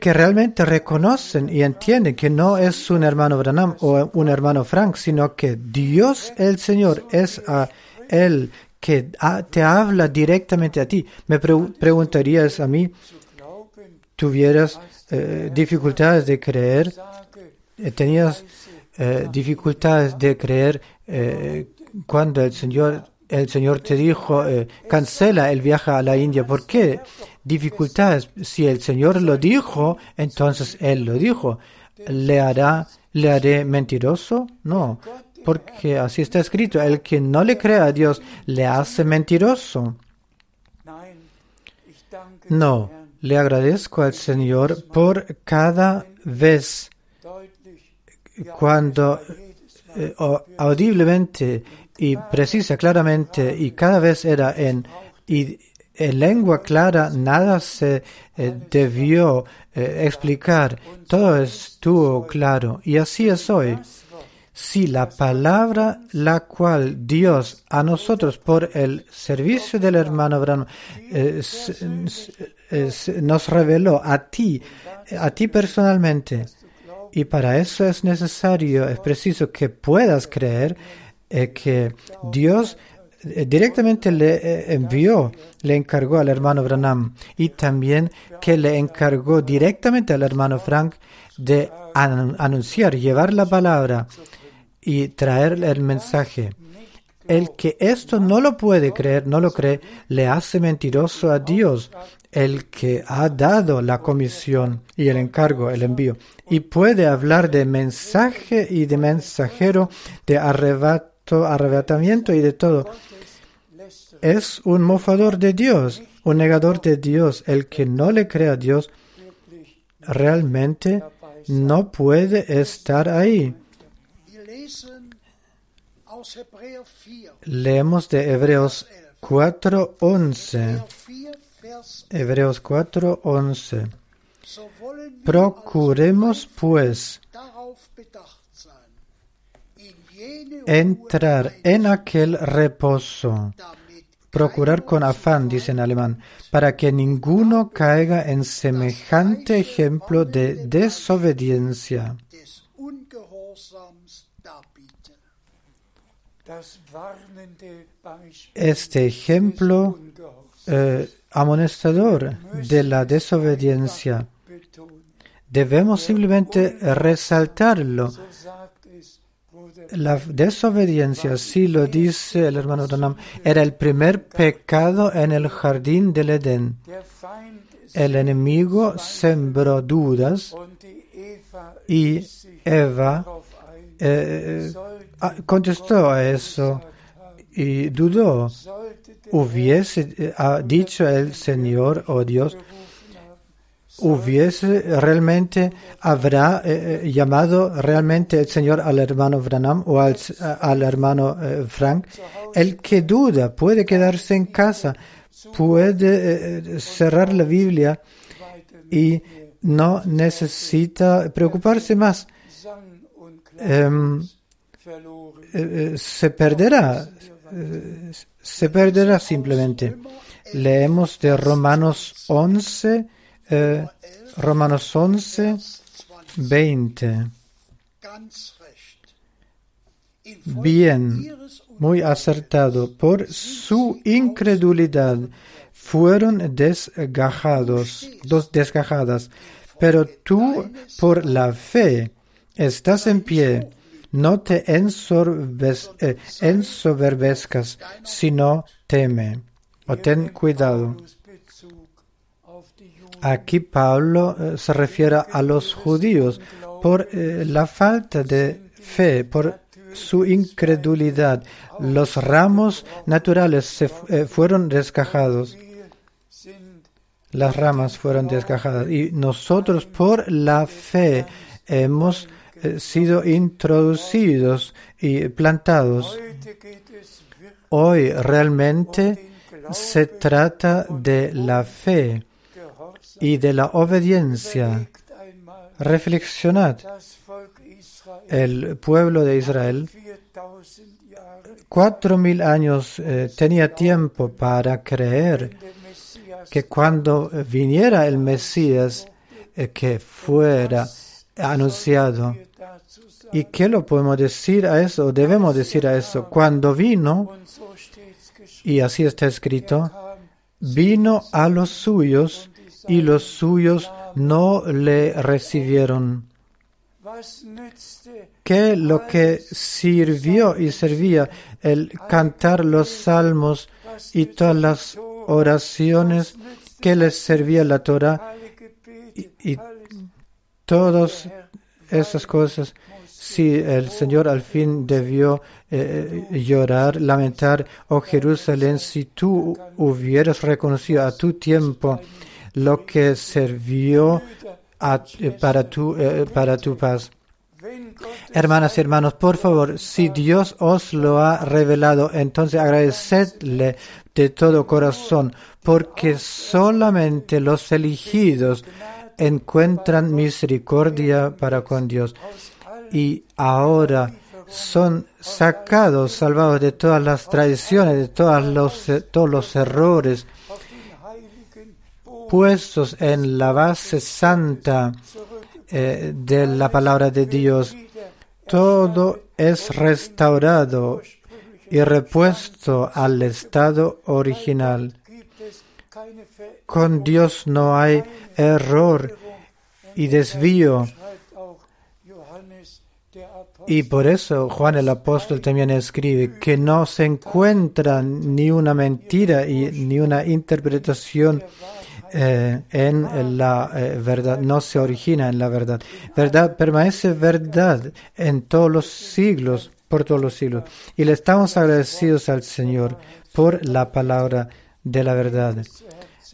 que realmente reconocen y entienden que no es un hermano Branham o un hermano Frank, sino que Dios el Señor es a Él que te habla directamente a ti. Me pre- preguntarías a mí, ¿tuvieras eh, dificultades de creer? Eh, ¿Tenías dificultades de creer cuando el Señor el Señor te dijo eh, cancela el viaje a la India? ¿Por qué dificultades? Si el Señor lo dijo, entonces Él lo dijo. ¿Le hará, le haré mentiroso? No, porque así está escrito. El que no le cree a Dios le hace mentiroso. No, le agradezco al Señor por cada vez cuando eh, audiblemente y precisa claramente y cada vez era en y en lengua clara nada se eh, debió eh, explicar todo estuvo claro y así es hoy. Si la palabra la cual Dios a nosotros por el servicio del hermano Branham eh, nos reveló a ti, a ti personalmente, y para eso es necesario, es preciso que puedas creer eh, que Dios eh, directamente le eh, envió, le encargó al hermano Branham y también que le encargó directamente al hermano Frank de an- anunciar, llevar la palabra y traer el mensaje. El que esto no lo puede creer, no lo cree, le hace mentiroso a Dios, el que ha dado la comisión y el encargo, el envío. Y puede hablar de mensaje y de mensajero, de arrebato, arrebatamiento y de todo. Es un mofador de Dios, un negador de Dios. El que no le cree a Dios realmente no puede estar ahí. Wir lesen aus Hebräer 4. Leemos de Hebreos 4:11. Hebräer 4, Vers Hebreos 4:11. So wollen wir Procuremos pues entrar en aquel reposo. Procurar con afán, dice en alemán, para que ninguno caiga en semejante ejemplo de desobediencia. Este ejemplo eh, amonestador de la desobediencia debemos simplemente resaltarlo. So sagt es, Bruder, La desobediencia, así lo dice el hermano Donam, era el primer pecado en el jardín del Edén. El enemigo sembró dudas y Eva eh, ah, contestó a eso y dudó. Hubiese eh, dicho el Señor o Dios, hubiese realmente, habrá eh, eh, llamado realmente el Señor al hermano Branham o al, al hermano eh, Frank. El que duda puede quedarse en casa, puede cerrar la Biblia y no necesita preocuparse más. Em, se perderá, se perderá simplemente. Leemos de Romanos 11, eh, Romanos 11, 20. Ganz recht. Infolge Bien, muy acertado. Por su incredulidad fueron desgajados, dos desgajadas. Pero tú, por la fe, estás en pie. No te eh, ensoberbezcas, sino teme. O ten cuidado. Aquí Pablo eh, se refiere a los judíos por eh, la falta de fe, por su incredulidad. Los ramos naturales se eh, fueron sind las ramas fueron desgajadas y nosotros por la fe hemos sido introducidos y plantados. Hoy realmente se trata de la fe. Y de la obediencia. Reflexionad, el pueblo de Israel 4000 Jahre cuatro mil años eh, tenía tiempo para creer que cuando viniera el Mesías eh, que fuera anunciado. ¿Y qué lo podemos decir a eso? Debemos decir a eso. Cuando vino, y así está escrito, vino a los suyos y los suyos no le recibieron. ¿Qué lo que sirvió y servía el cantar los salmos y todas las oraciones que les servía la Torah y, todas esas cosas? Si el Señor al fin debió eh, llorar, lamentar, oh Jerusalén, si tú hubieras reconocido a tu tiempo lo que sirvió eh, para, tu, eh, para tu paz. Hermanas y hermanos, por favor, si Dios os lo ha revelado, entonces agradecedle de todo corazón, porque solamente los elegidos encuentran misericordia para con Dios. Y ahora son sacados, salvados de todas las traiciones, de los, todos los errores, puestos en la base santa eh, de la palabra de Dios. Todo es restaurado y repuesto al estado original. Con Dios no hay error y desvío. Y por eso Juan el apóstol también escribe que no se encuentra ni una mentira y ni una interpretación eh, en la eh, verdad, no se origina en la verdad. Verdad permanece verdad en todos los siglos, por todos los siglos. Y le estamos agradecidos al Señor por la palabra de la verdad.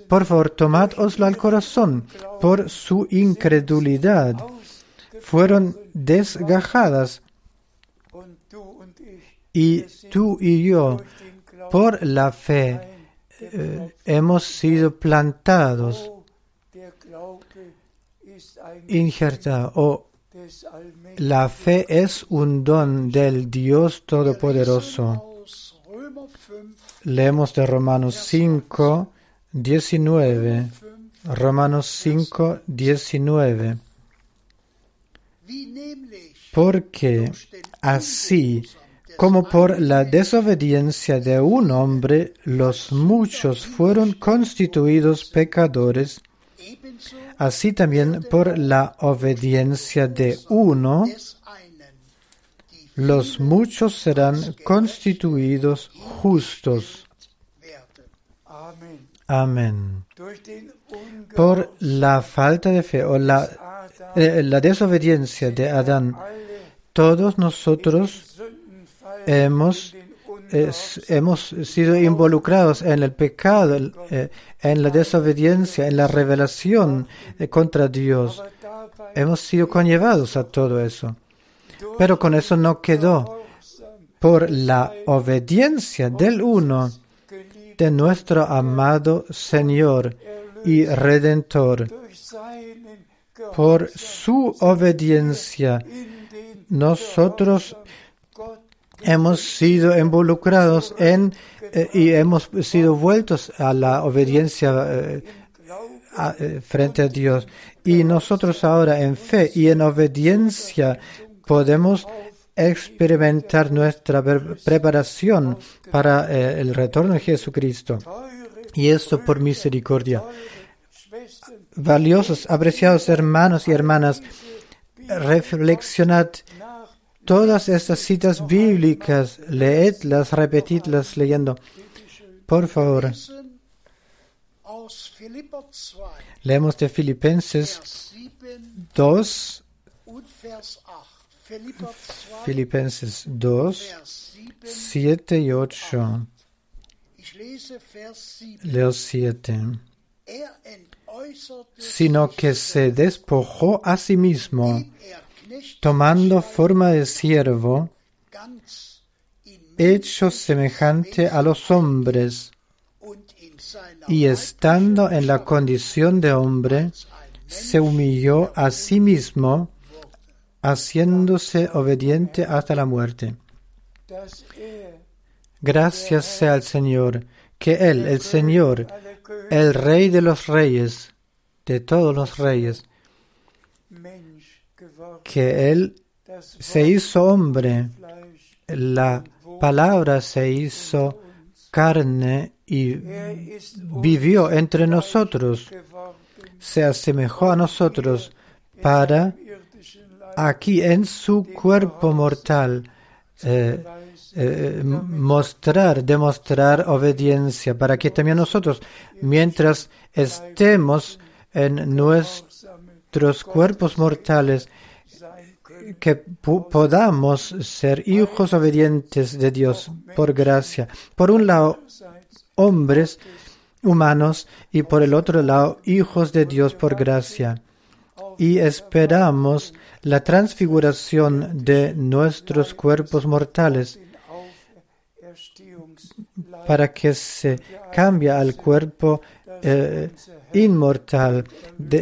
Por favor, tomádoslo al corazón por su incredulidad. Fueron desgajadas y tú y yo, por la fe, eh, hemos sido plantados, injertados. O la fe es un don del Dios Todopoderoso. aus Römer 5, Leemos de Romanos 5, 19. 5, Romanos 5, 19. wie nämlich Porque así como por la desobediencia de un hombre los muchos fueron constituidos pecadores, así también por la obediencia de uno los muchos serán constituidos justos. Amén. Por la falta de fe o la, eh, la desobediencia de Adán, todos nosotros hemos, hemos sido involucrados en el pecado, eh, en la desobediencia, en la revelación eh, contra Dios. Hemos sido conllevados a todo eso. Pero con eso no quedó. Por la obediencia del uno, de nuestro amado Señor y Redentor. Por su obediencia, nosotros hemos sido involucrados en eh, y hemos sido vueltos a la obediencia eh, eh, frente a Dios. Y nosotros ahora en fe y en obediencia podemos experimentar nuestra pre- preparación para el retorno de Jesucristo. Y esto por misericordia. Valiosos, apreciados hermanos y hermanas, reflexionad todas estas citas bíblicas, leedlas, repetidlas leyendo. Por favor, Lesen aus Philipper 2, leemos de Filipenses Vers 7 2, und Vers 8. Philipper 2, Filipenses 2, Vers 7. 7 y 8. Ich lese Vers 7. Leo 7. Er entäußerte Sino que se despojó a sí mismo, tomando forma de siervo, hecho semejante a los hombres, y estando en la condición de hombre, se humilló a sí mismo, haciéndose obediente hasta la muerte. er Gracias sea al Señor, que Él, el Señor, el Rey de los reyes, de todos los reyes, que Él se hizo hombre, la palabra se hizo carne y vivió entre nosotros, se asemejó a nosotros para aquí en su cuerpo mortal eh, eh, mostrar, demostrar obediencia, para que también nosotros, mientras estemos en nuestros cuerpos mortales. Que podamos ser hijos obedientes de Dios por gracia. Por un lado, hombres humanos y por el otro lado, hijos de Dios por gracia. Y esperamos la transfiguración de nuestros cuerpos mortales para que se cambie al cuerpo eh, inmortal,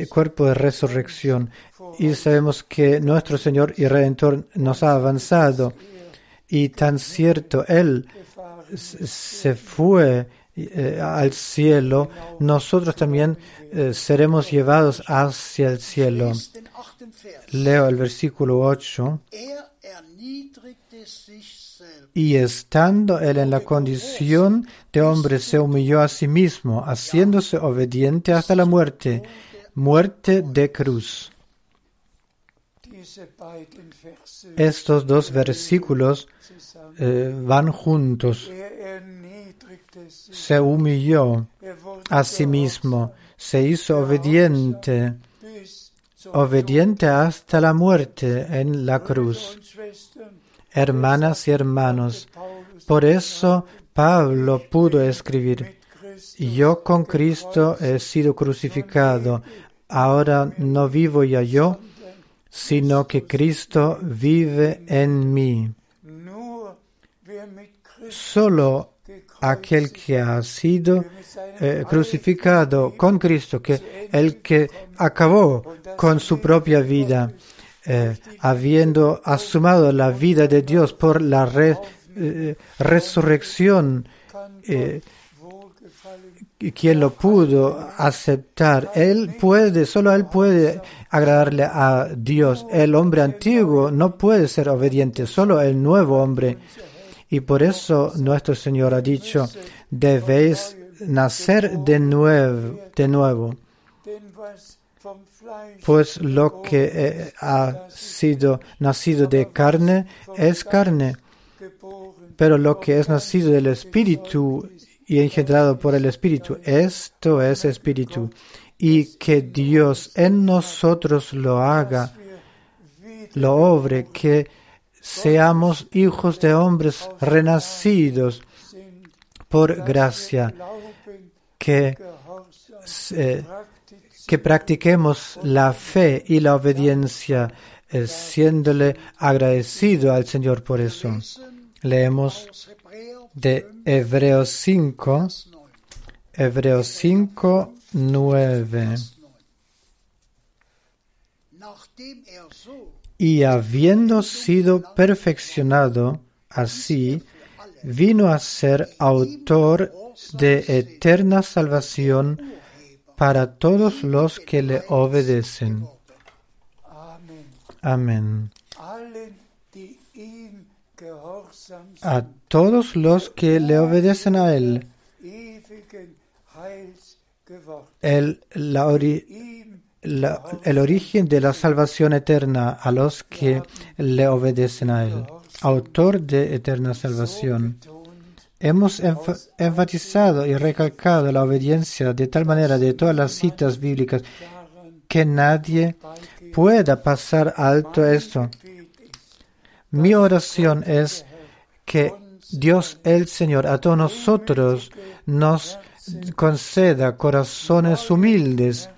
cuerpo de resurrección. Y sabemos que nuestro Señor y Redentor nos ha avanzado. Y tan cierto Él se fue eh, al cielo, nosotros también eh, seremos llevados hacia el cielo. Leo el versículo 8. Er erniedrigte sich selbst Y estando él en la condición de hombre, se humilló a sí mismo, haciéndose obediente hasta la muerte, muerte de cruz. Estos dos versículos eh, van juntos. Se humilló a sí mismo, se hizo obediente, obediente hasta la muerte en la cruz. Hermanas y hermanos, por eso Pablo pudo escribir, Yo con Cristo he sido crucificado. Ahora no vivo ya yo, sino que Cristo vive en mí. Solo aquel que ha sido eh, crucificado con Cristo, que el que acabó con su propia vida, eh, habiendo asumado la vida de Dios por la re- eh, resurrección, kann eh, wohlgefallen y quien lo pudo aceptar, él puede, solo él puede agradarle a Dios. El hombre antiguo no puede ser obediente, solo el nuevo hombre. Y por eso nuestro Señor ha dicho, debéis nacer de nuevo, de nuevo, pues lo que eh, ha sido nacido de carne es carne, pero lo que es nacido del Espíritu y engendrado por el Espíritu, esto es Espíritu. Y que Dios en nosotros lo haga, lo obre, que seamos hijos de hombres renacidos por gracia, que, eh, que practiquemos la fe y la obediencia, eh, siéndole agradecido al Señor por eso. Leemos de Hebreos 5, Vers 9. Hebreos 5, 9. Vers 9. Nachdem er so Y habiendo sido perfeccionado así, vino a ser autor de eterna salvación para todos los que le obedecen. Amén. A todos los que le obedecen a Él, el, el origen de la salvación eterna a los que le obedecen a Él, autor de eterna salvación. Hemos enfa- enfatizado y recalcado la obediencia de tal manera de todas las citas bíblicas que nadie pueda pasar alto esto. Mi oración es que Dios el Señor a todos nosotros nos conceda corazones humildes,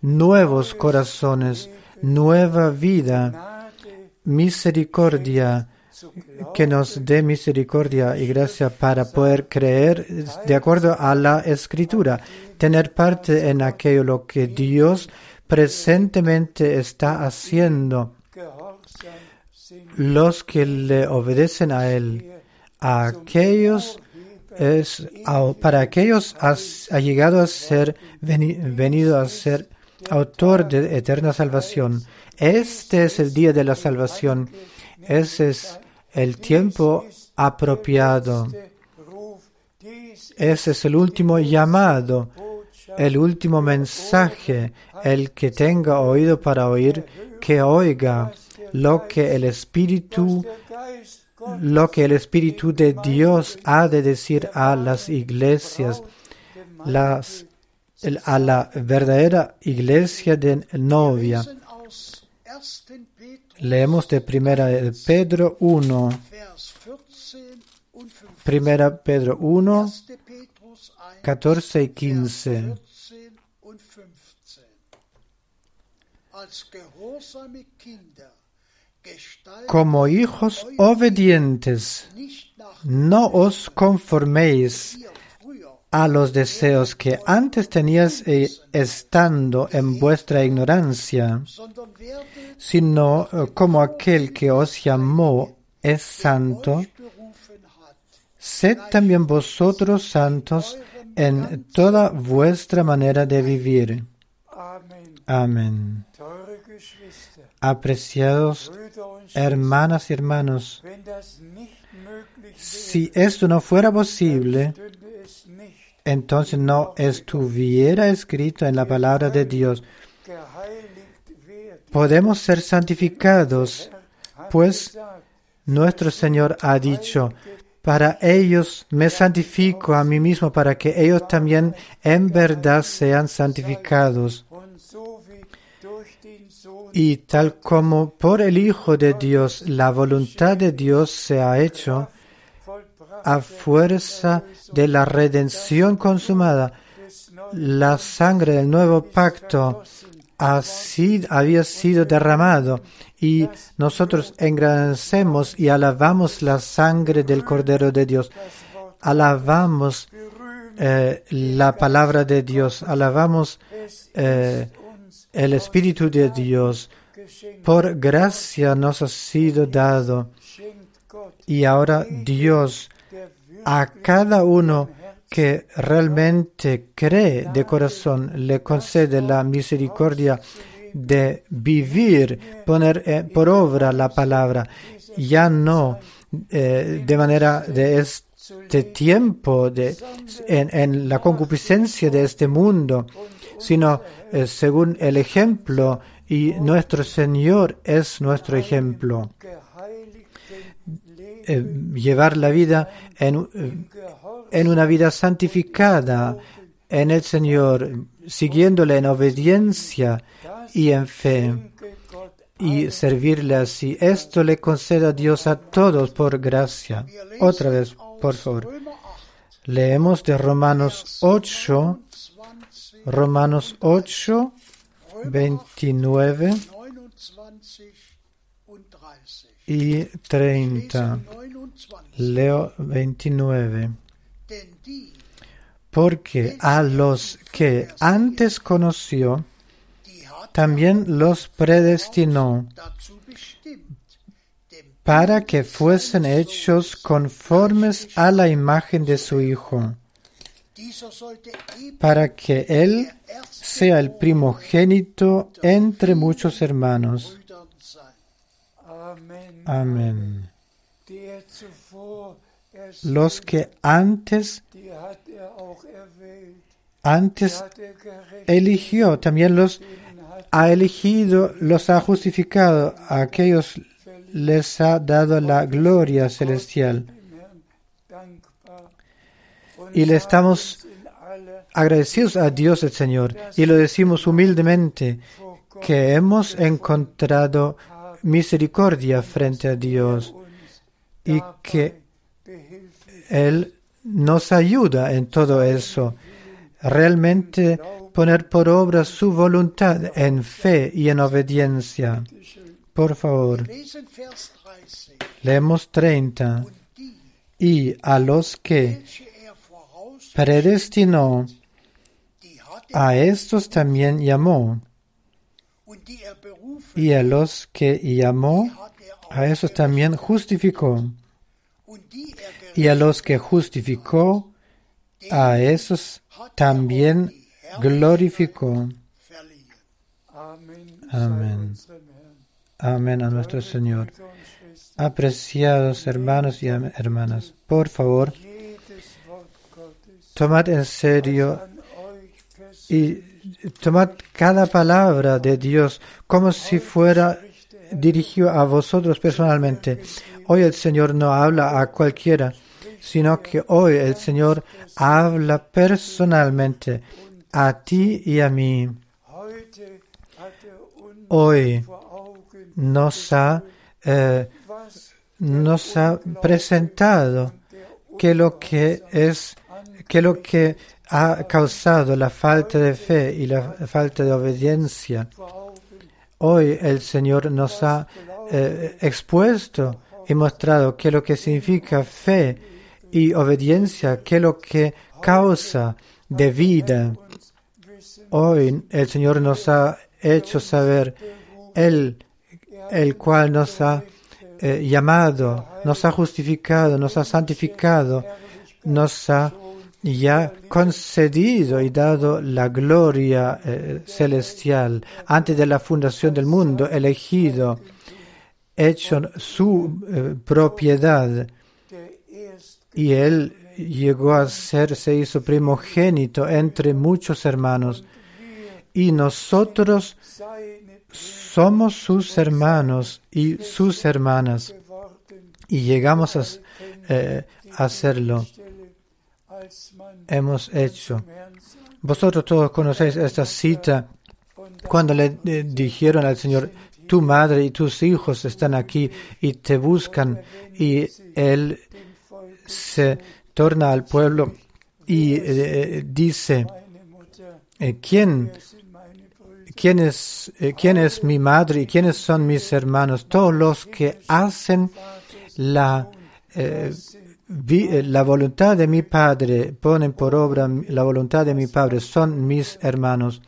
nuevos corazones, nueva vida, misericordia, que nos dé misericordia y gracia para poder creer de acuerdo a la escritura, tener parte en aquello lo que Dios presentemente está haciendo. Los que le obedecen a Él, para aquellos ha llegado a ser, veni- venido a ser autor de eterna salvación. Este es el día de la salvación. Ese es el tiempo apropiado. Ese es el último llamado, el último mensaje. El que tenga oído para oír, que oiga lo que el Espíritu lo que el Espíritu de Dios ha de decir a las iglesias, las, a la verdadera iglesia de novia. lesen aus 1. Petrus, Leemos de primera Pedro 1, Vers 14 und 15. primera Pedro 1, 1. Petrus 1, 14 y Vers 15. Como hijos obedientes, no os conforméis a los deseos que antes tenías eh, estando en vuestra ignorancia. sino eh, como aquel que os llamó es santo, sed también vosotros santos en toda vuestra manera de vivir. Amén. Apreciados hermanas y hermanos, si esto no fuera posible, entonces no estuviera escrito en la palabra de Dios. Podemos ser santificados, pues nuestro Señor ha dicho, para ellos me santifico a mí mismo, para que ellos también en verdad sean santificados. Y tal como por el Hijo de Dios la voluntad de Dios se ha hecho, a fuerza de la redención consumada, la sangre del nuevo pacto había sido derramado y nosotros engrandecemos y alabamos la sangre del Cordero de Dios. Alabamos eh, la palabra de Dios, alabamos eh, el Espíritu de Dios. Por gracia nos ha sido dado y ahora Dios a cada uno que realmente cree de corazón le concede la misericordia de vivir, poner eh, por obra la palabra, ya no eh, de manera de este tiempo, de, en la concupiscencia de este mundo, sino eh, según el ejemplo y nuestro Señor es nuestro ejemplo. Eh, llevar la vida en, eh, en una vida santificada en el Señor, siguiéndole en obediencia y en fe, y servirle así. Esto le conceda a Dios a todos por gracia. Otra vez, por favor. Römer 8, Leemos de Romanos 8, 20, Romanos 8, 29 29 und 30. y 30. Lese 29. Leo 29. Denn die, porque a los que antes conoció, también los predestinó para que fuesen hechos conformes a la imagen de su Hijo, para que Él sea el primogénito entre muchos hermanos. Amén. Los que antes, antes eligió, también los ha elegido, los ha justificado, a aquellos les ha dado la gloria celestial. Y le estamos agradecidos a Dios el Señor y lo decimos humildemente que hemos encontrado misericordia frente a Dios y que Él nos ayuda en todo eso. Realmente poner por obra su voluntad en fe y en obediencia. Por favor, Lesen Vers 30. leemos 30. Und die, Y a los que predestinó, a estos también llamó. Y a los que llamó, a esos también justificó. Y a los que justificó, a esos también glorificó. Herrn. Amén a nuestro Señor. Apreciados hermanos y hermanas, por favor, tomad en serio y tomad cada palabra de Dios como si fuera dirigido a vosotros personalmente. Hoy el Señor no habla a cualquiera, sino que hoy el Señor habla personalmente a ti y a mí. Hoy nos ha, eh, nos ha presentado que lo que es, que lo que ha causado la falta de fe y la falta de obediencia. Hoy el Señor nos ha eh, expuesto y mostrado que lo que significa fe y obediencia, que lo que causa de vida. Hoy el Señor nos ha hecho saber el, el cual nos ha eh, llamado, nos ha justificado, nos ha santificado, nos ha ya concedido y dado la gloria eh, celestial antes de la fundación del mundo, elegido, hecho su eh, propiedad y él llegó a ser, se hizo primogénito entre muchos hermanos y nosotros somos sus hermanos y sus hermanas y llegamos a eh, hacerlo. Hemos hecho. Vosotros todos conocéis esta cita cuando le dijeron al Señor, tu madre y tus hijos están aquí y te buscan y él se torna al pueblo y eh, dice, eh, ¿quién, quién, es, eh, ¿quién es mi madre y quiénes son mis hermanos? Todos los que hacen la, la voluntad de mi Padre, ponen por obra la voluntad de mi Padre, son mis hermanos.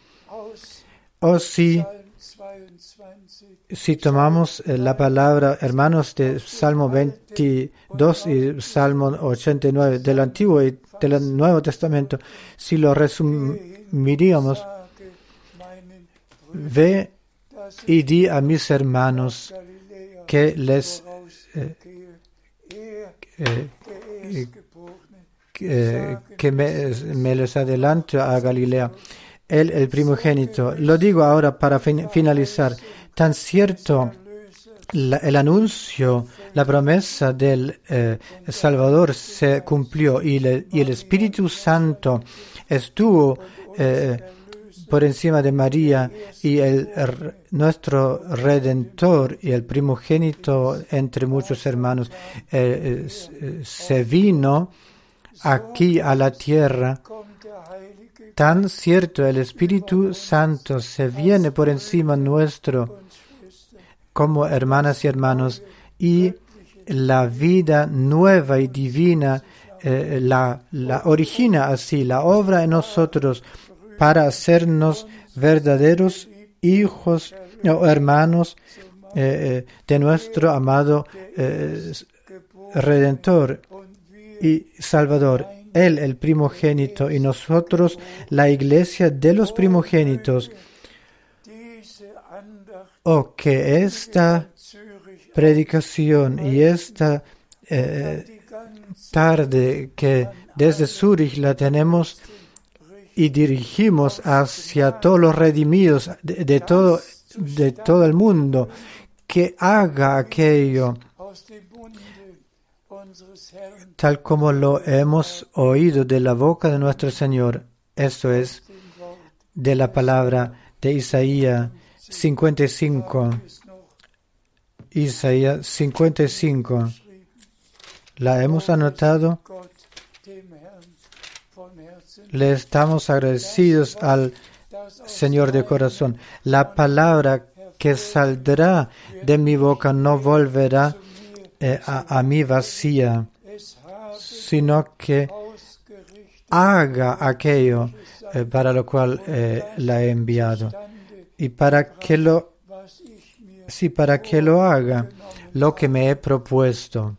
O si, Psalm 22, si tomamos eh, la palabra, hermanos, de Salmo 22 y Salmo 89 del Antiguo y del Nuevo Testamento, si lo resumiríamos, ve y di a mis hermanos que les eh, eh, que me, me les adelanto a Galilea, él el primogénito. Lo digo ahora para fin- finalizar. Tan cierto la- el anuncio, la promesa del eh, Salvador se cumplió y, le- y el Espíritu Santo estuvo eh, por encima de María y el, nuestro Redentor y el primogénito entre muchos hermanos eh, eh, se vino aquí a la tierra. Tan cierto el Espíritu Santo se viene por encima nuestro como hermanas y hermanos y la vida nueva y divina eh, la, la origina así, la obra en nosotros para hacernos verdaderos hijos o hermanos eh, eh, de nuestro amado eh, Redentor y Salvador. Él, el primogénito, y nosotros, la iglesia de los primogénitos. Andacht Oh, que esta predicación y esta tarde que desde Zurich la tenemos y dirigimos hacia todos los redimidos de, todo, de todo el mundo, que haga aquello tal como lo hemos oído de la boca de nuestro Señor. Esto es de la palabra de Isaías 55. ist noch Isaías 55. La hemos anotado. Le estamos agradecidos al Señor de corazón. La palabra que saldrá de mi boca no volverá eh, a, mí vacía, sino que haga aquello eh, para lo cual eh, la he enviado. Y para que lo, sí, para que lo haga, lo que me he propuesto.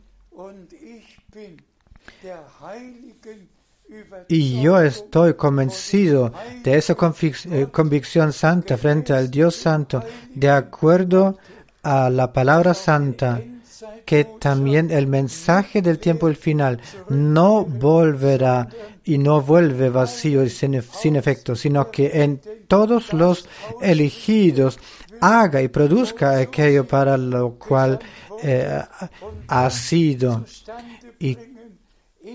Y yo estoy convencido de esa eh, convicción santa frente al Dios Santo, de acuerdo a la palabra santa, que también el mensaje del tiempo del final no volverá y no vuelve vacío y sin, ef- sin efecto, sino que en todos los elegidos haga y produzca aquello para lo cual eh, ha sido y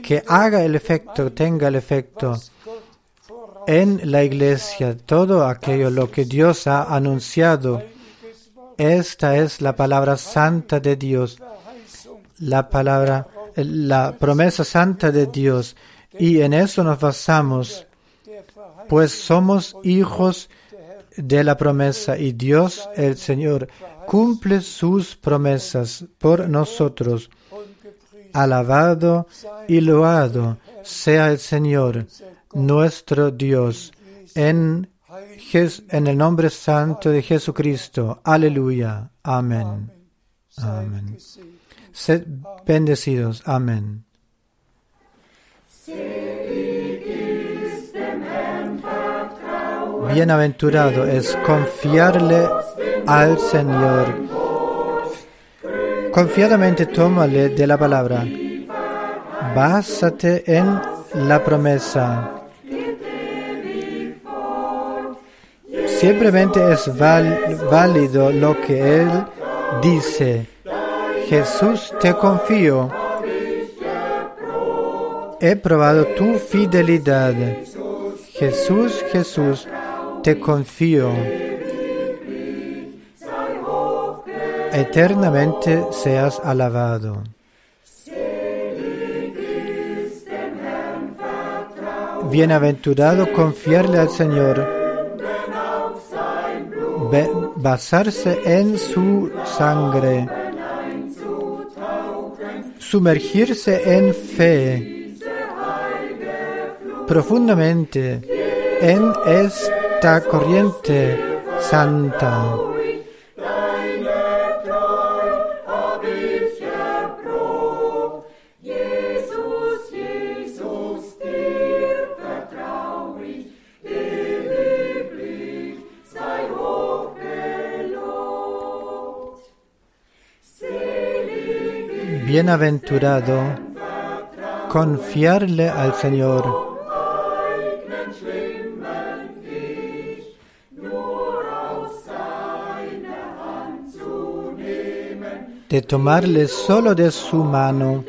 que haga el efecto, tenga el efecto en la iglesia, todo aquello lo que Dios ha anunciado. Esta es la palabra santa de Dios, la palabra, la promesa santa de Dios, y en eso nos basamos, pues somos hijos de la promesa y Dios, el Señor, cumple sus promesas por nosotros. Alabado y loado sea el Señor, nuestro Dios, en, el nombre santo de Jesucristo. Aleluya. Amén. Amén. Sed bendecidos. Amén. Bienaventurado es confiarle al Señor. Confiadamente tómale de la palabra. Básate en la promesa. Simplemente es válido lo que Él dice. Jesús, te confío. He probado tu fidelidad. Jesús, Jesús, te confío. Eternamente seas alabado. Bienaventurado confiarle al Señor, basarse en su sangre, sumergirse en fe profundamente en esta corriente santa. Bienaventurado confiarle al Señor, de tomarle solo de su mano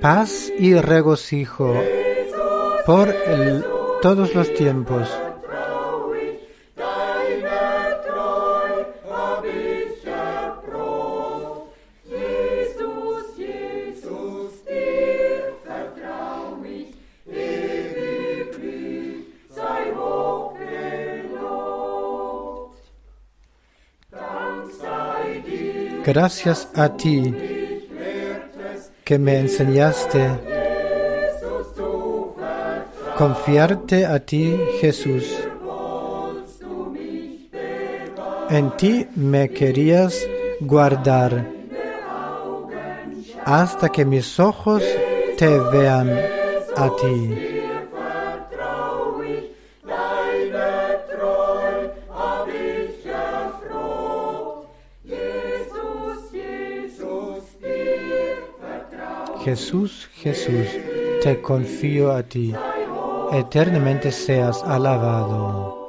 paz y regocijo por todos los tiempos. gracias a ti que me enseñaste confiarte a ti, Jesús. En ti me querías guardar hasta que mis ojos te vean a ti. Jesús, Jesús, te confío a ti. Eternamente seas alabado.